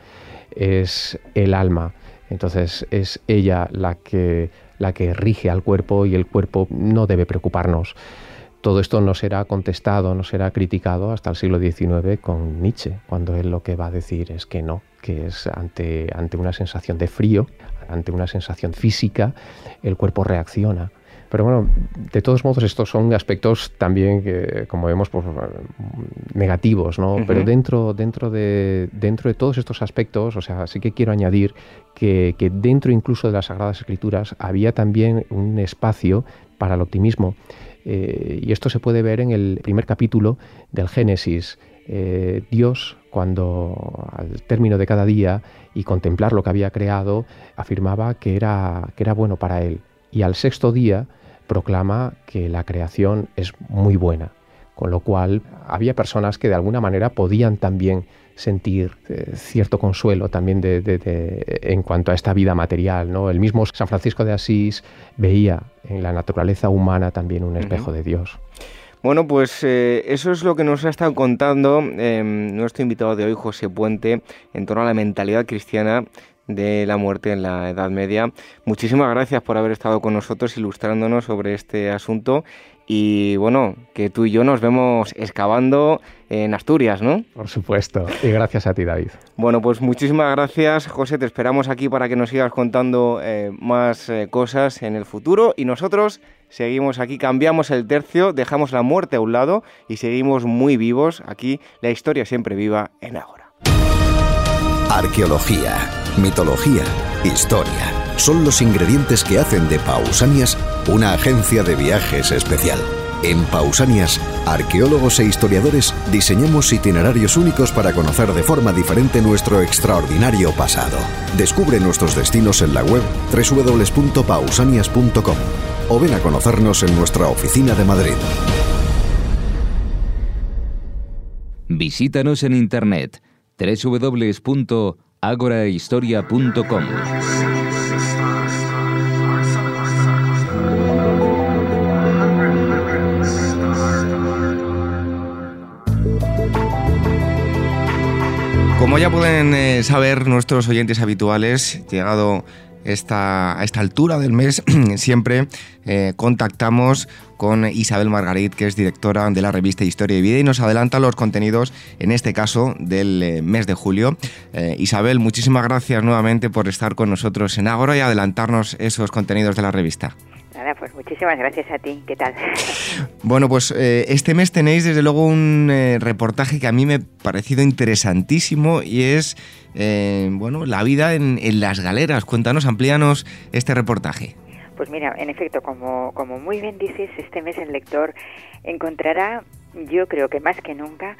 es el alma entonces es ella la que, la que rige al cuerpo y el cuerpo no debe preocuparnos. Todo esto no será contestado, no será criticado hasta el siglo XIX con Nietzsche, cuando él lo que va a decir es que no, que es ante, ante una sensación de frío, ante una sensación física, el cuerpo reacciona. Pero bueno, de todos modos estos son aspectos también que, como vemos, pues, negativos, ¿no? Pero dentro, dentro, de, dentro de todos estos aspectos, o sea, sí que quiero añadir que, dentro incluso de las Sagradas Escrituras había también un espacio para el optimismo. Eh, y esto se puede ver en el primer capítulo del Génesis. Eh, Dios, cuando al término de cada día y contemplar lo que había creado, afirmaba que era, que era bueno para él. Y al sexto día, proclama que la creación es muy buena, con lo cual había personas que de alguna manera podían también sentir eh, cierto consuelo también en cuanto a esta vida material. ¿no? El mismo San Francisco de Asís veía en la naturaleza humana también un espejo de Dios. Bueno, pues eh, eso es lo que nos ha estado contando em, nuestro invitado de hoy, José Puente, en torno a la mentalidad cristiana de la muerte en la Edad Media. Muchísimas gracias por haber estado con nosotros ilustrándonos sobre este asunto y bueno, que tú y yo nos vemos excavando en Asturias, ¿no? Por supuesto, y gracias a ti David. Bueno, pues muchísimas gracias José, te esperamos aquí para que nos sigas contando eh, más eh, cosas en el futuro y nosotros seguimos aquí, cambiamos el tercio, dejamos la muerte a un lado y seguimos muy vivos aquí, la historia siempre viva en Ahora. Arqueología mitología, historia. Son los ingredientes que hacen de Pausanias una agencia de viajes especial. En Pausanias, arqueólogos e historiadores diseñamos itinerarios únicos para conocer de forma diferente nuestro extraordinario pasado. Descubre nuestros destinos en la web www.pausanias.com o ven a conocernos en nuestra oficina de Madrid. Visítanos en internet www agorahistoria.com. Como ya pueden eh, saber nuestros oyentes habituales, llegado esta, a esta altura del mes siempre eh, contactamos con Isabel Margarit, que es directora de la revista Historia y Vida y nos adelanta los contenidos, en este caso, del eh, mes de julio. Eh, Isabel, muchísimas gracias nuevamente por estar con nosotros en Ágora y adelantarnos esos contenidos de la revista. Nada, pues muchísimas gracias a ti. ¿Qué tal? Bueno, pues este mes tenéis desde luego un reportaje que a mí me ha parecido interesantísimo y es bueno, la vida en, en las galeras. Cuéntanos, amplíanos este reportaje. Pues mira, en efecto, como, como muy bien dices, este mes el lector encontrará, yo creo que más que nunca,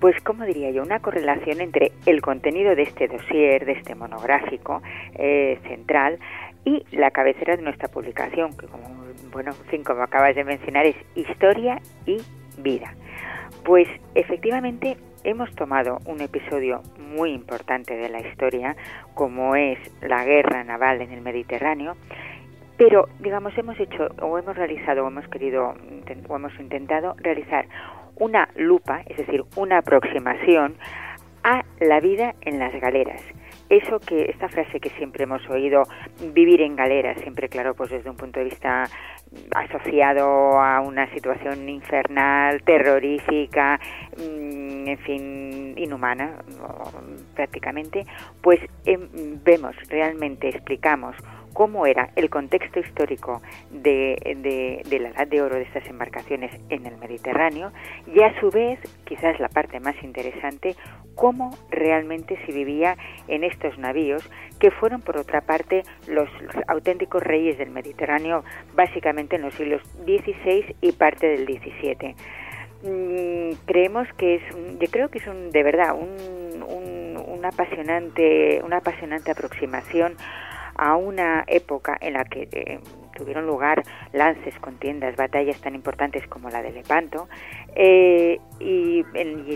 pues como diría yo, una correlación entre el contenido de este dossier, de este monográfico eh, central, y la cabecera de nuestra publicación, que como, bueno, en fin, como acabas de mencionar, es historia y vida. Pues efectivamente hemos tomado un episodio muy importante de la historia, como es la guerra naval en el Mediterráneo, pero, digamos, hemos hecho o hemos realizado o hemos querido o hemos intentado realizar una lupa, es decir, una aproximación a la vida en las galeras. Eso que, esta frase que siempre hemos oído, vivir en galeras, siempre claro, pues desde un punto de vista asociado a una situación infernal, terrorífica, mm, en fin, inhumana prácticamente, pues em, vemos, realmente explicamos cómo era el contexto histórico de, la edad de oro de estas embarcaciones en el Mediterráneo y a su vez, quizás la parte más interesante, cómo realmente se vivía en estos navíos que fueron por otra parte los auténticos reyes del Mediterráneo básicamente en los siglos XVI y parte del XVII. Mm, creemos que es, yo creo que es un, de verdad un, una apasionante, una apasionante aproximación a una época en la que eh, tuvieron lugar lances, contiendas, batallas tan importantes como la de Lepanto, eh, y,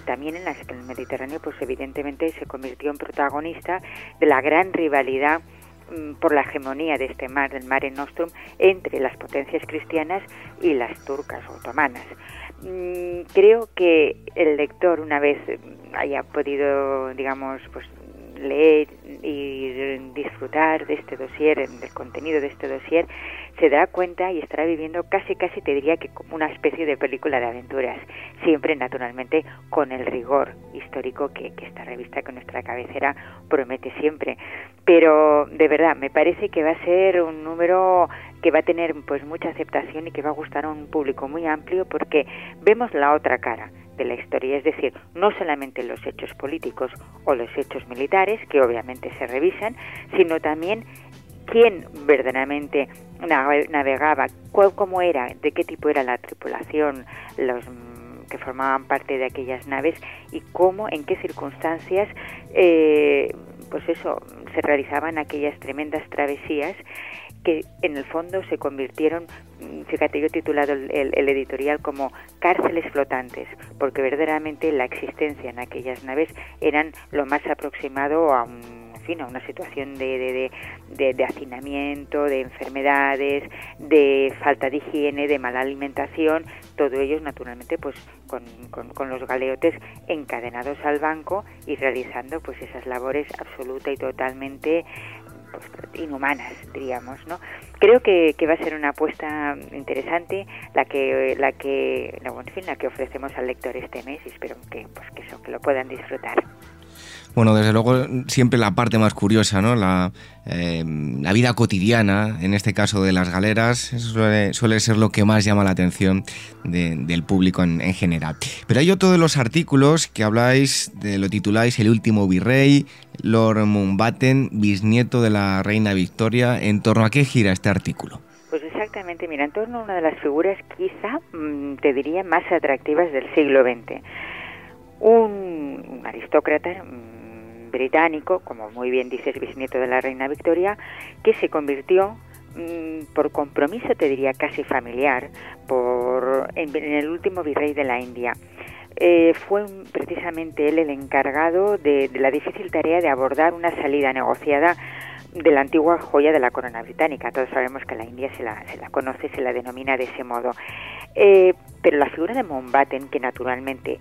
también en las que el Mediterráneo, pues evidentemente se convirtió en protagonista de la gran rivalidad mm, por la hegemonía de este mar, del Mare Nostrum, entre las potencias cristianas y las turcas otomanas. Mm, creo que el lector, una vez haya podido, digamos, pues leer y disfrutar de este dossier, del contenido de este dossier, se dará cuenta y estará viviendo casi, casi te diría que como una especie de película de aventuras, siempre naturalmente con el rigor histórico que, esta revista con nuestra cabecera promete siempre. Pero de verdad, me parece que va a ser un número que va a tener pues mucha aceptación y que va a gustar a un público muy amplio porque vemos la otra cara de la historia, es decir, no solamente los hechos políticos o los hechos militares, que obviamente se revisan, sino también quién verdaderamente navegaba, cuál, cómo era, de qué tipo era la tripulación, los mm, que formaban parte de aquellas naves y cómo, en qué circunstancias, eh, pues eso, se realizaban aquellas tremendas travesías que en el fondo se convirtieron, fíjate, yo he titulado el, editorial como cárceles flotantes, porque verdaderamente la existencia en aquellas naves eran lo más aproximado a a una situación de, de, hacinamiento, de enfermedades, de falta de higiene, de mala alimentación, todo ello naturalmente pues con, con, los galeotes encadenados al banco y realizando pues esas labores absoluta y totalmente inhumanas, diríamos, ¿no? Creo que, va a ser una apuesta interesante la que la que en fin, la que ofrecemos al lector este mes y espero que pues que eso que lo puedan disfrutar. Bueno, desde luego siempre la parte más curiosa, ¿no? La, eh, la vida cotidiana, en este caso de las galeras, suele, suele ser lo que más llama la atención del público en, general. Pero hay otro de los artículos que habláis, de, lo tituláis El último virrey, Lord Mountbatten, bisnieto de la reina Victoria. ¿En torno a qué gira este artículo? Pues exactamente, mira, en torno a una de las figuras quizá, mm, te diría, más atractivas del siglo XX. Un aristócrata, mm, británico, como muy bien dices, bisnieto de la reina Victoria, que se convirtió mm, por compromiso, te diría casi familiar, por, en, el último virrey de la India. Eh, fue precisamente él el encargado de, la difícil tarea de abordar una salida negociada de la antigua joya de la corona británica. Todos sabemos que la India se la, conoce, se la denomina de ese modo. Eh, pero la figura de Mountbatten, que naturalmente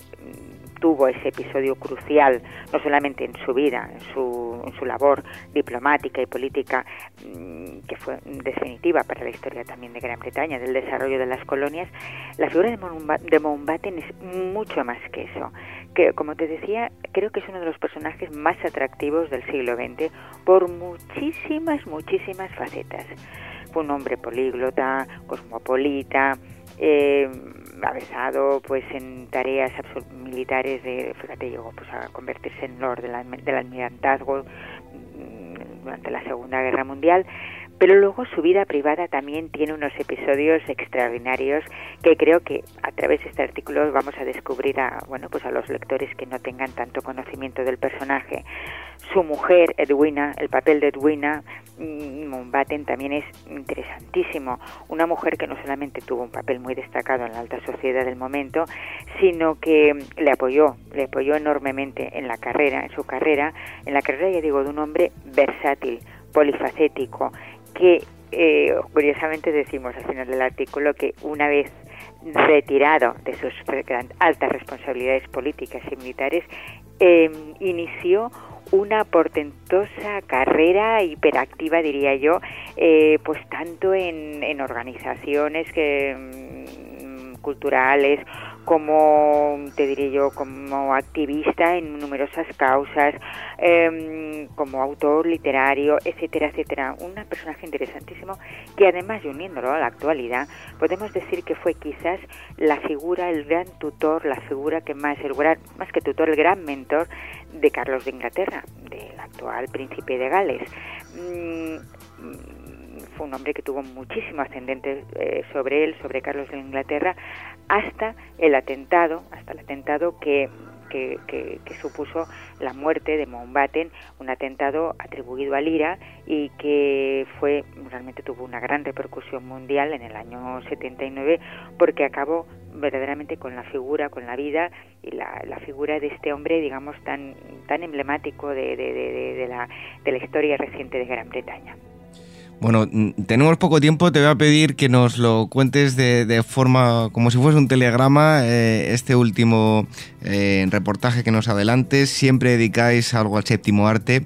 tuvo ese episodio crucial, no solamente en su vida, en su, en su labor diplomática y política, mm, que fue definitiva para la historia también de Gran Bretaña, del desarrollo de las colonias, la figura de Mountbatten es mucho más que eso. Que, como te decía, creo que es uno de los personajes más atractivos del siglo XX por muchísimas, muchísimas facetas. Fue un hombre políglota, cosmopolita, eh, avesado pues en tareas militares de fíjate llegó pues a convertirse en lord del almirantazgo mm, durante la Segunda Guerra Mundial pero luego su vida privada también tiene unos episodios extraordinarios que creo que a través de este artículo vamos a descubrir a bueno pues a los lectores que no tengan tanto conocimiento del personaje. Su mujer Edwina el papel de Edwina mm, Mountbatten también es interesantísimo. Una mujer que no solamente tuvo un papel muy destacado en la alta sociedad del momento sino que le apoyó le apoyó enormemente en la carrera en su carrera en la carrera ya digo de un hombre versátil polifacético que eh, curiosamente decimos al final del artículo que una vez retirado de sus altas responsabilidades políticas y militares, em, inició una portentosa carrera hiperactiva, diría yo, eh, pues tanto en, organizaciones mm, culturales como, te diré yo, como activista en numerosas causas, em, como autor literario, etcétera, etcétera. Un personaje interesantísimo que además, uniéndolo a la actualidad, podemos decir que fue quizás la figura, el gran tutor, la figura que más, el gran, más que tutor, el gran mentor de Carlos de Inglaterra, del actual príncipe de Gales. Mm, fue un hombre que tuvo muchísimo ascendente eh, sobre él, sobre Carlos de Inglaterra, hasta el atentado, hasta el atentado que, que, supuso la muerte de Mountbatten, un atentado atribuido a Lira y que fue realmente tuvo una gran repercusión mundial en el año 79 porque acabó verdaderamente con la figura, con la vida y la, la figura de este hombre, digamos, tan, tan emblemático de, de, de, la, de la historia reciente de Gran Bretaña. Bueno, tenemos poco tiempo, te voy a pedir que nos lo cuentes de, forma como si fuese un telegrama, eh, este último eh, reportaje que nos adelantes, siempre dedicáis algo al séptimo arte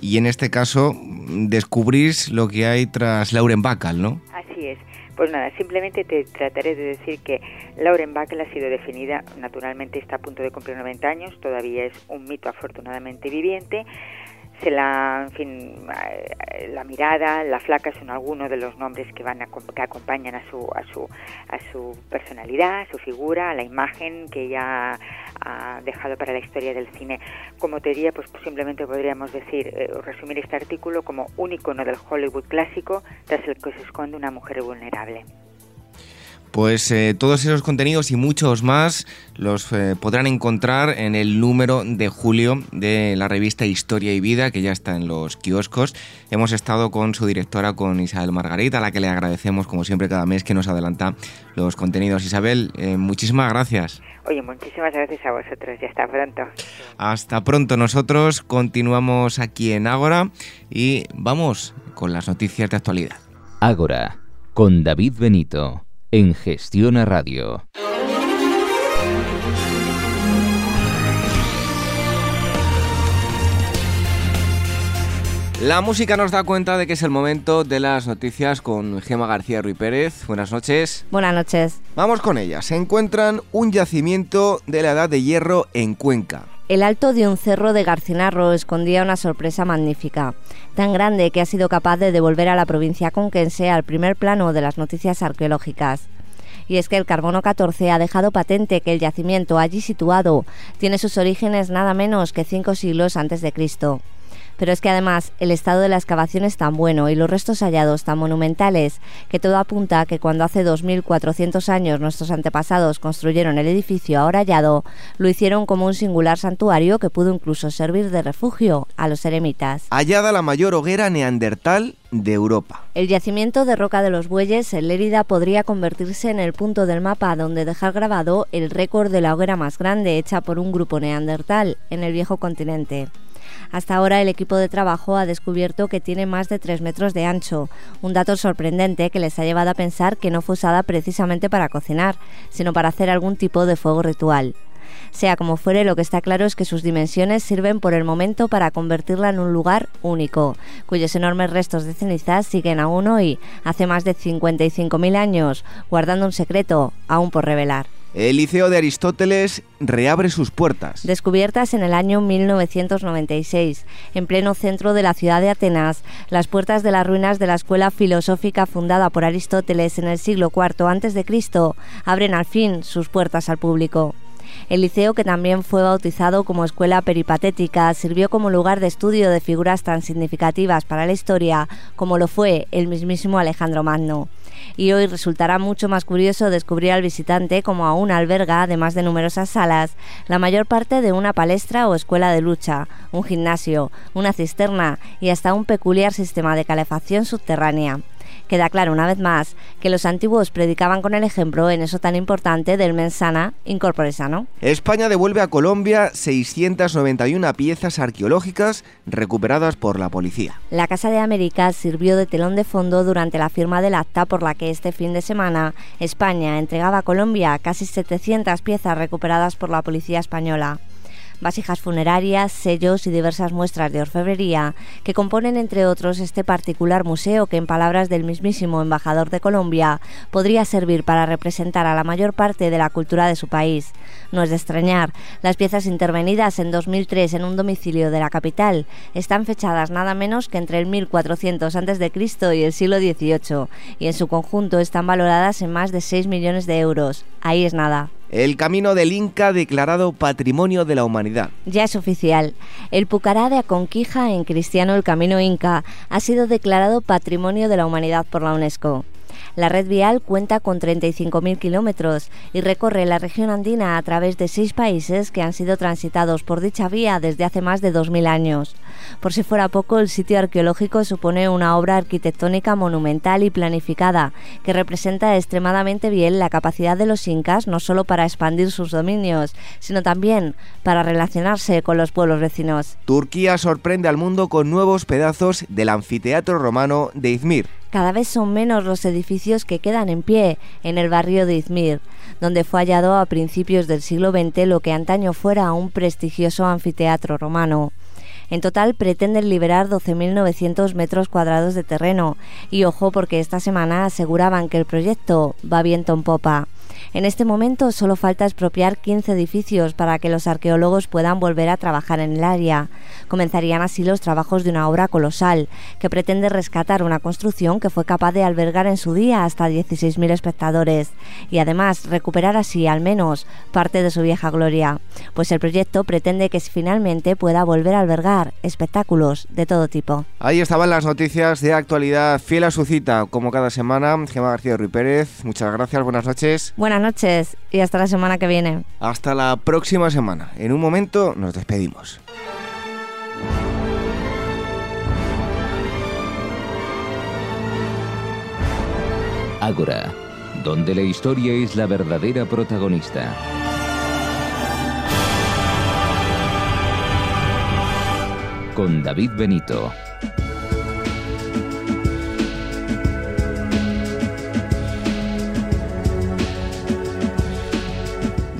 y en este caso descubrís lo que hay tras Lauren Bacall, ¿no? Así es. Pues nada, simplemente te trataré de decir que Lauren Bacall ha sido definida, naturalmente está a punto de cumplir 90 años, todavía es un mito afortunadamente viviente, se la, en fin, eh, la mirada, la flaca son algunos de los nombres que van a, que acompañan a su, a su, a su personalidad, a su figura, a la imagen que ella ha dejado para la historia del cine. Como te diría, pues simplemente podríamos decir, eh, resumir este artículo como un icono del Hollywood clásico tras el que se esconde una mujer vulnerable. Pues eh, todos esos contenidos y muchos más los eh, podrán encontrar en el número de julio de la revista Historia y Vida, que ya está en los kioscos. Hemos estado con su directora, con Isabel Margarita, a la que le agradecemos, como siempre, cada mes que nos adelanta los contenidos. Isabel, eh, muchísimas gracias. Oye, muchísimas gracias a vosotros y hasta pronto. Hasta pronto. Nosotros continuamos aquí en Ágora y vamos con las noticias de actualidad. Ágora, con David Benito en Gestión a Radio. La música nos da cuenta de que es el momento de las noticias con Gema García Ruiz Pérez. Buenas noches. Buenas noches. Vamos con ellas. Se encuentran un yacimiento de la Edad de Hierro en Cuenca. El alto de un cerro de Garcinarro escondía una sorpresa magnífica, tan grande que ha sido capaz de devolver a la provincia conquense al primer plano de las noticias arqueológicas. Y es que el carbono 14 ha dejado patente que el yacimiento allí situado tiene sus orígenes nada menos que cinco siglos antes de Cristo. Pero es que además el estado de la excavación es tan bueno y los restos hallados tan monumentales que todo apunta a que cuando hace 2.400 años nuestros antepasados construyeron el edificio ahora hallado, lo hicieron como un singular santuario que pudo incluso servir de refugio a los eremitas. Hallada la mayor hoguera neandertal de Europa. El yacimiento de Roca de los Bueyes en Lérida podría convertirse en el punto del mapa donde dejar grabado el récord de la hoguera más grande hecha por un grupo neandertal en el viejo continente. Hasta ahora el equipo de trabajo ha descubierto que tiene más de 3 metros de ancho, un dato sorprendente que les ha llevado a pensar que no fue usada precisamente para cocinar, sino para hacer algún tipo de fuego ritual. Sea como fuere, lo que está claro es que sus dimensiones sirven por el momento para convertirla en un lugar único, cuyos enormes restos de cenizas siguen aún hoy, hace más de 55.000 años, guardando un secreto aún por revelar. El Liceo de Aristóteles reabre sus puertas. Descubiertas en el año 1996, en pleno centro de la ciudad de Atenas, las puertas de las ruinas de la escuela filosófica fundada por Aristóteles en el siglo IV a.C. abren al fin sus puertas al público. El liceo, que también fue bautizado como escuela peripatética, sirvió como lugar de estudio de figuras tan significativas para la historia como lo fue el mismísimo Alejandro Magno y hoy resultará mucho más curioso descubrir al visitante como aún alberga, además de numerosas salas, la mayor parte de una palestra o escuela de lucha, un gimnasio, una cisterna y hasta un peculiar sistema de calefacción subterránea. Queda claro una vez más que los antiguos predicaban con el ejemplo en eso tan importante del mensana incorpore sano. España devuelve a Colombia 691 piezas arqueológicas recuperadas por la policía. La Casa de América sirvió de telón de fondo durante la firma del acta por la que este fin de semana España entregaba a Colombia casi 700 piezas recuperadas por la policía española vasijas funerarias, sellos y diversas muestras de orfebrería que componen entre otros este particular museo que en palabras del mismísimo embajador de Colombia podría servir para representar a la mayor parte de la cultura de su país. No es de extrañar, las piezas intervenidas en 2003 en un domicilio de la capital están fechadas nada menos que entre el 1400 a.C. y el siglo XVIII y en su conjunto están valoradas en más de 6 millones de euros. Ahí es nada. El camino del Inca declarado Patrimonio de la Humanidad. Ya es oficial. El Pucará de Aconquija en cristiano el Camino Inca ha sido declarado Patrimonio de la Humanidad por la UNESCO. La red vial cuenta con 35.000 kilómetros y recorre la región andina a través de seis países que han sido transitados por dicha vía desde hace más de 2.000 años. Por si fuera poco, el sitio arqueológico supone una obra arquitectónica monumental y planificada que representa extremadamente bien la capacidad de los incas no solo para expandir sus dominios, sino también para relacionarse con los pueblos vecinos. Turquía sorprende al mundo con nuevos pedazos del anfiteatro romano de Izmir. Cada vez son menos los edificios que quedan en pie en el barrio de Izmir, donde fue hallado a principios del siglo XX lo que antaño fuera un prestigioso anfiteatro romano. En total pretenden liberar 12.900 metros cuadrados de terreno y ojo porque esta semana aseguraban que el proyecto va viento en popa. En este momento solo falta expropiar 15 edificios para que los arqueólogos puedan volver a trabajar en el área. Comenzarían así los trabajos de una obra colosal que pretende rescatar una construcción que fue capaz de albergar en su día hasta 16.000 espectadores y además recuperar así al menos parte de su vieja gloria, pues el proyecto pretende que finalmente pueda volver a albergar espectáculos de todo tipo. Ahí estaban las noticias de actualidad fiel a su cita, como cada semana. Gemma García Ruiz Pérez, muchas gracias, buenas noches. Buenas noches y hasta la semana que viene. Hasta la próxima semana. En un momento nos despedimos. Ágora, donde la historia es la verdadera protagonista. Con David Benito.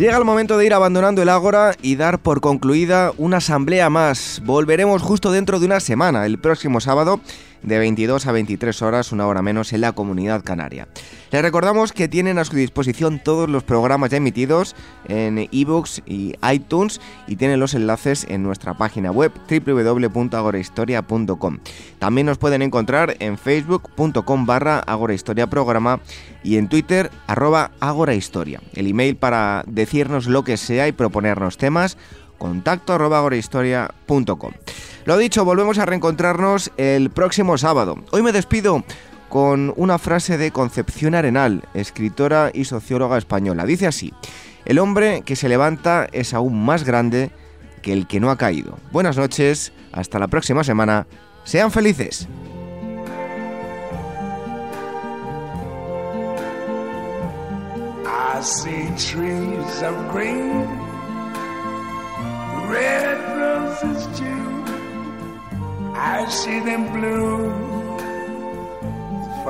Llega el momento de ir abandonando el Ágora y dar por concluida una asamblea más. Volveremos justo dentro de una semana, el próximo sábado, de 22 a 23 horas, una hora menos, en la comunidad canaria. Les recordamos que tienen a su disposición todos los programas ya emitidos en ebooks y iTunes y tienen los enlaces en nuestra página web www.agorahistoria.com. También nos pueden encontrar en facebook.com barra agorahistoriaprograma y en twitter arroba agorahistoria. El email para decirnos lo que sea y proponernos temas contacto arroba. Lo dicho, volvemos a reencontrarnos el próximo sábado. Hoy me despido con una frase de Concepción Arenal, escritora y socióloga española. Dice así, el hombre que se levanta es aún más grande que el que no ha caído. Buenas noches, hasta la próxima semana, sean felices.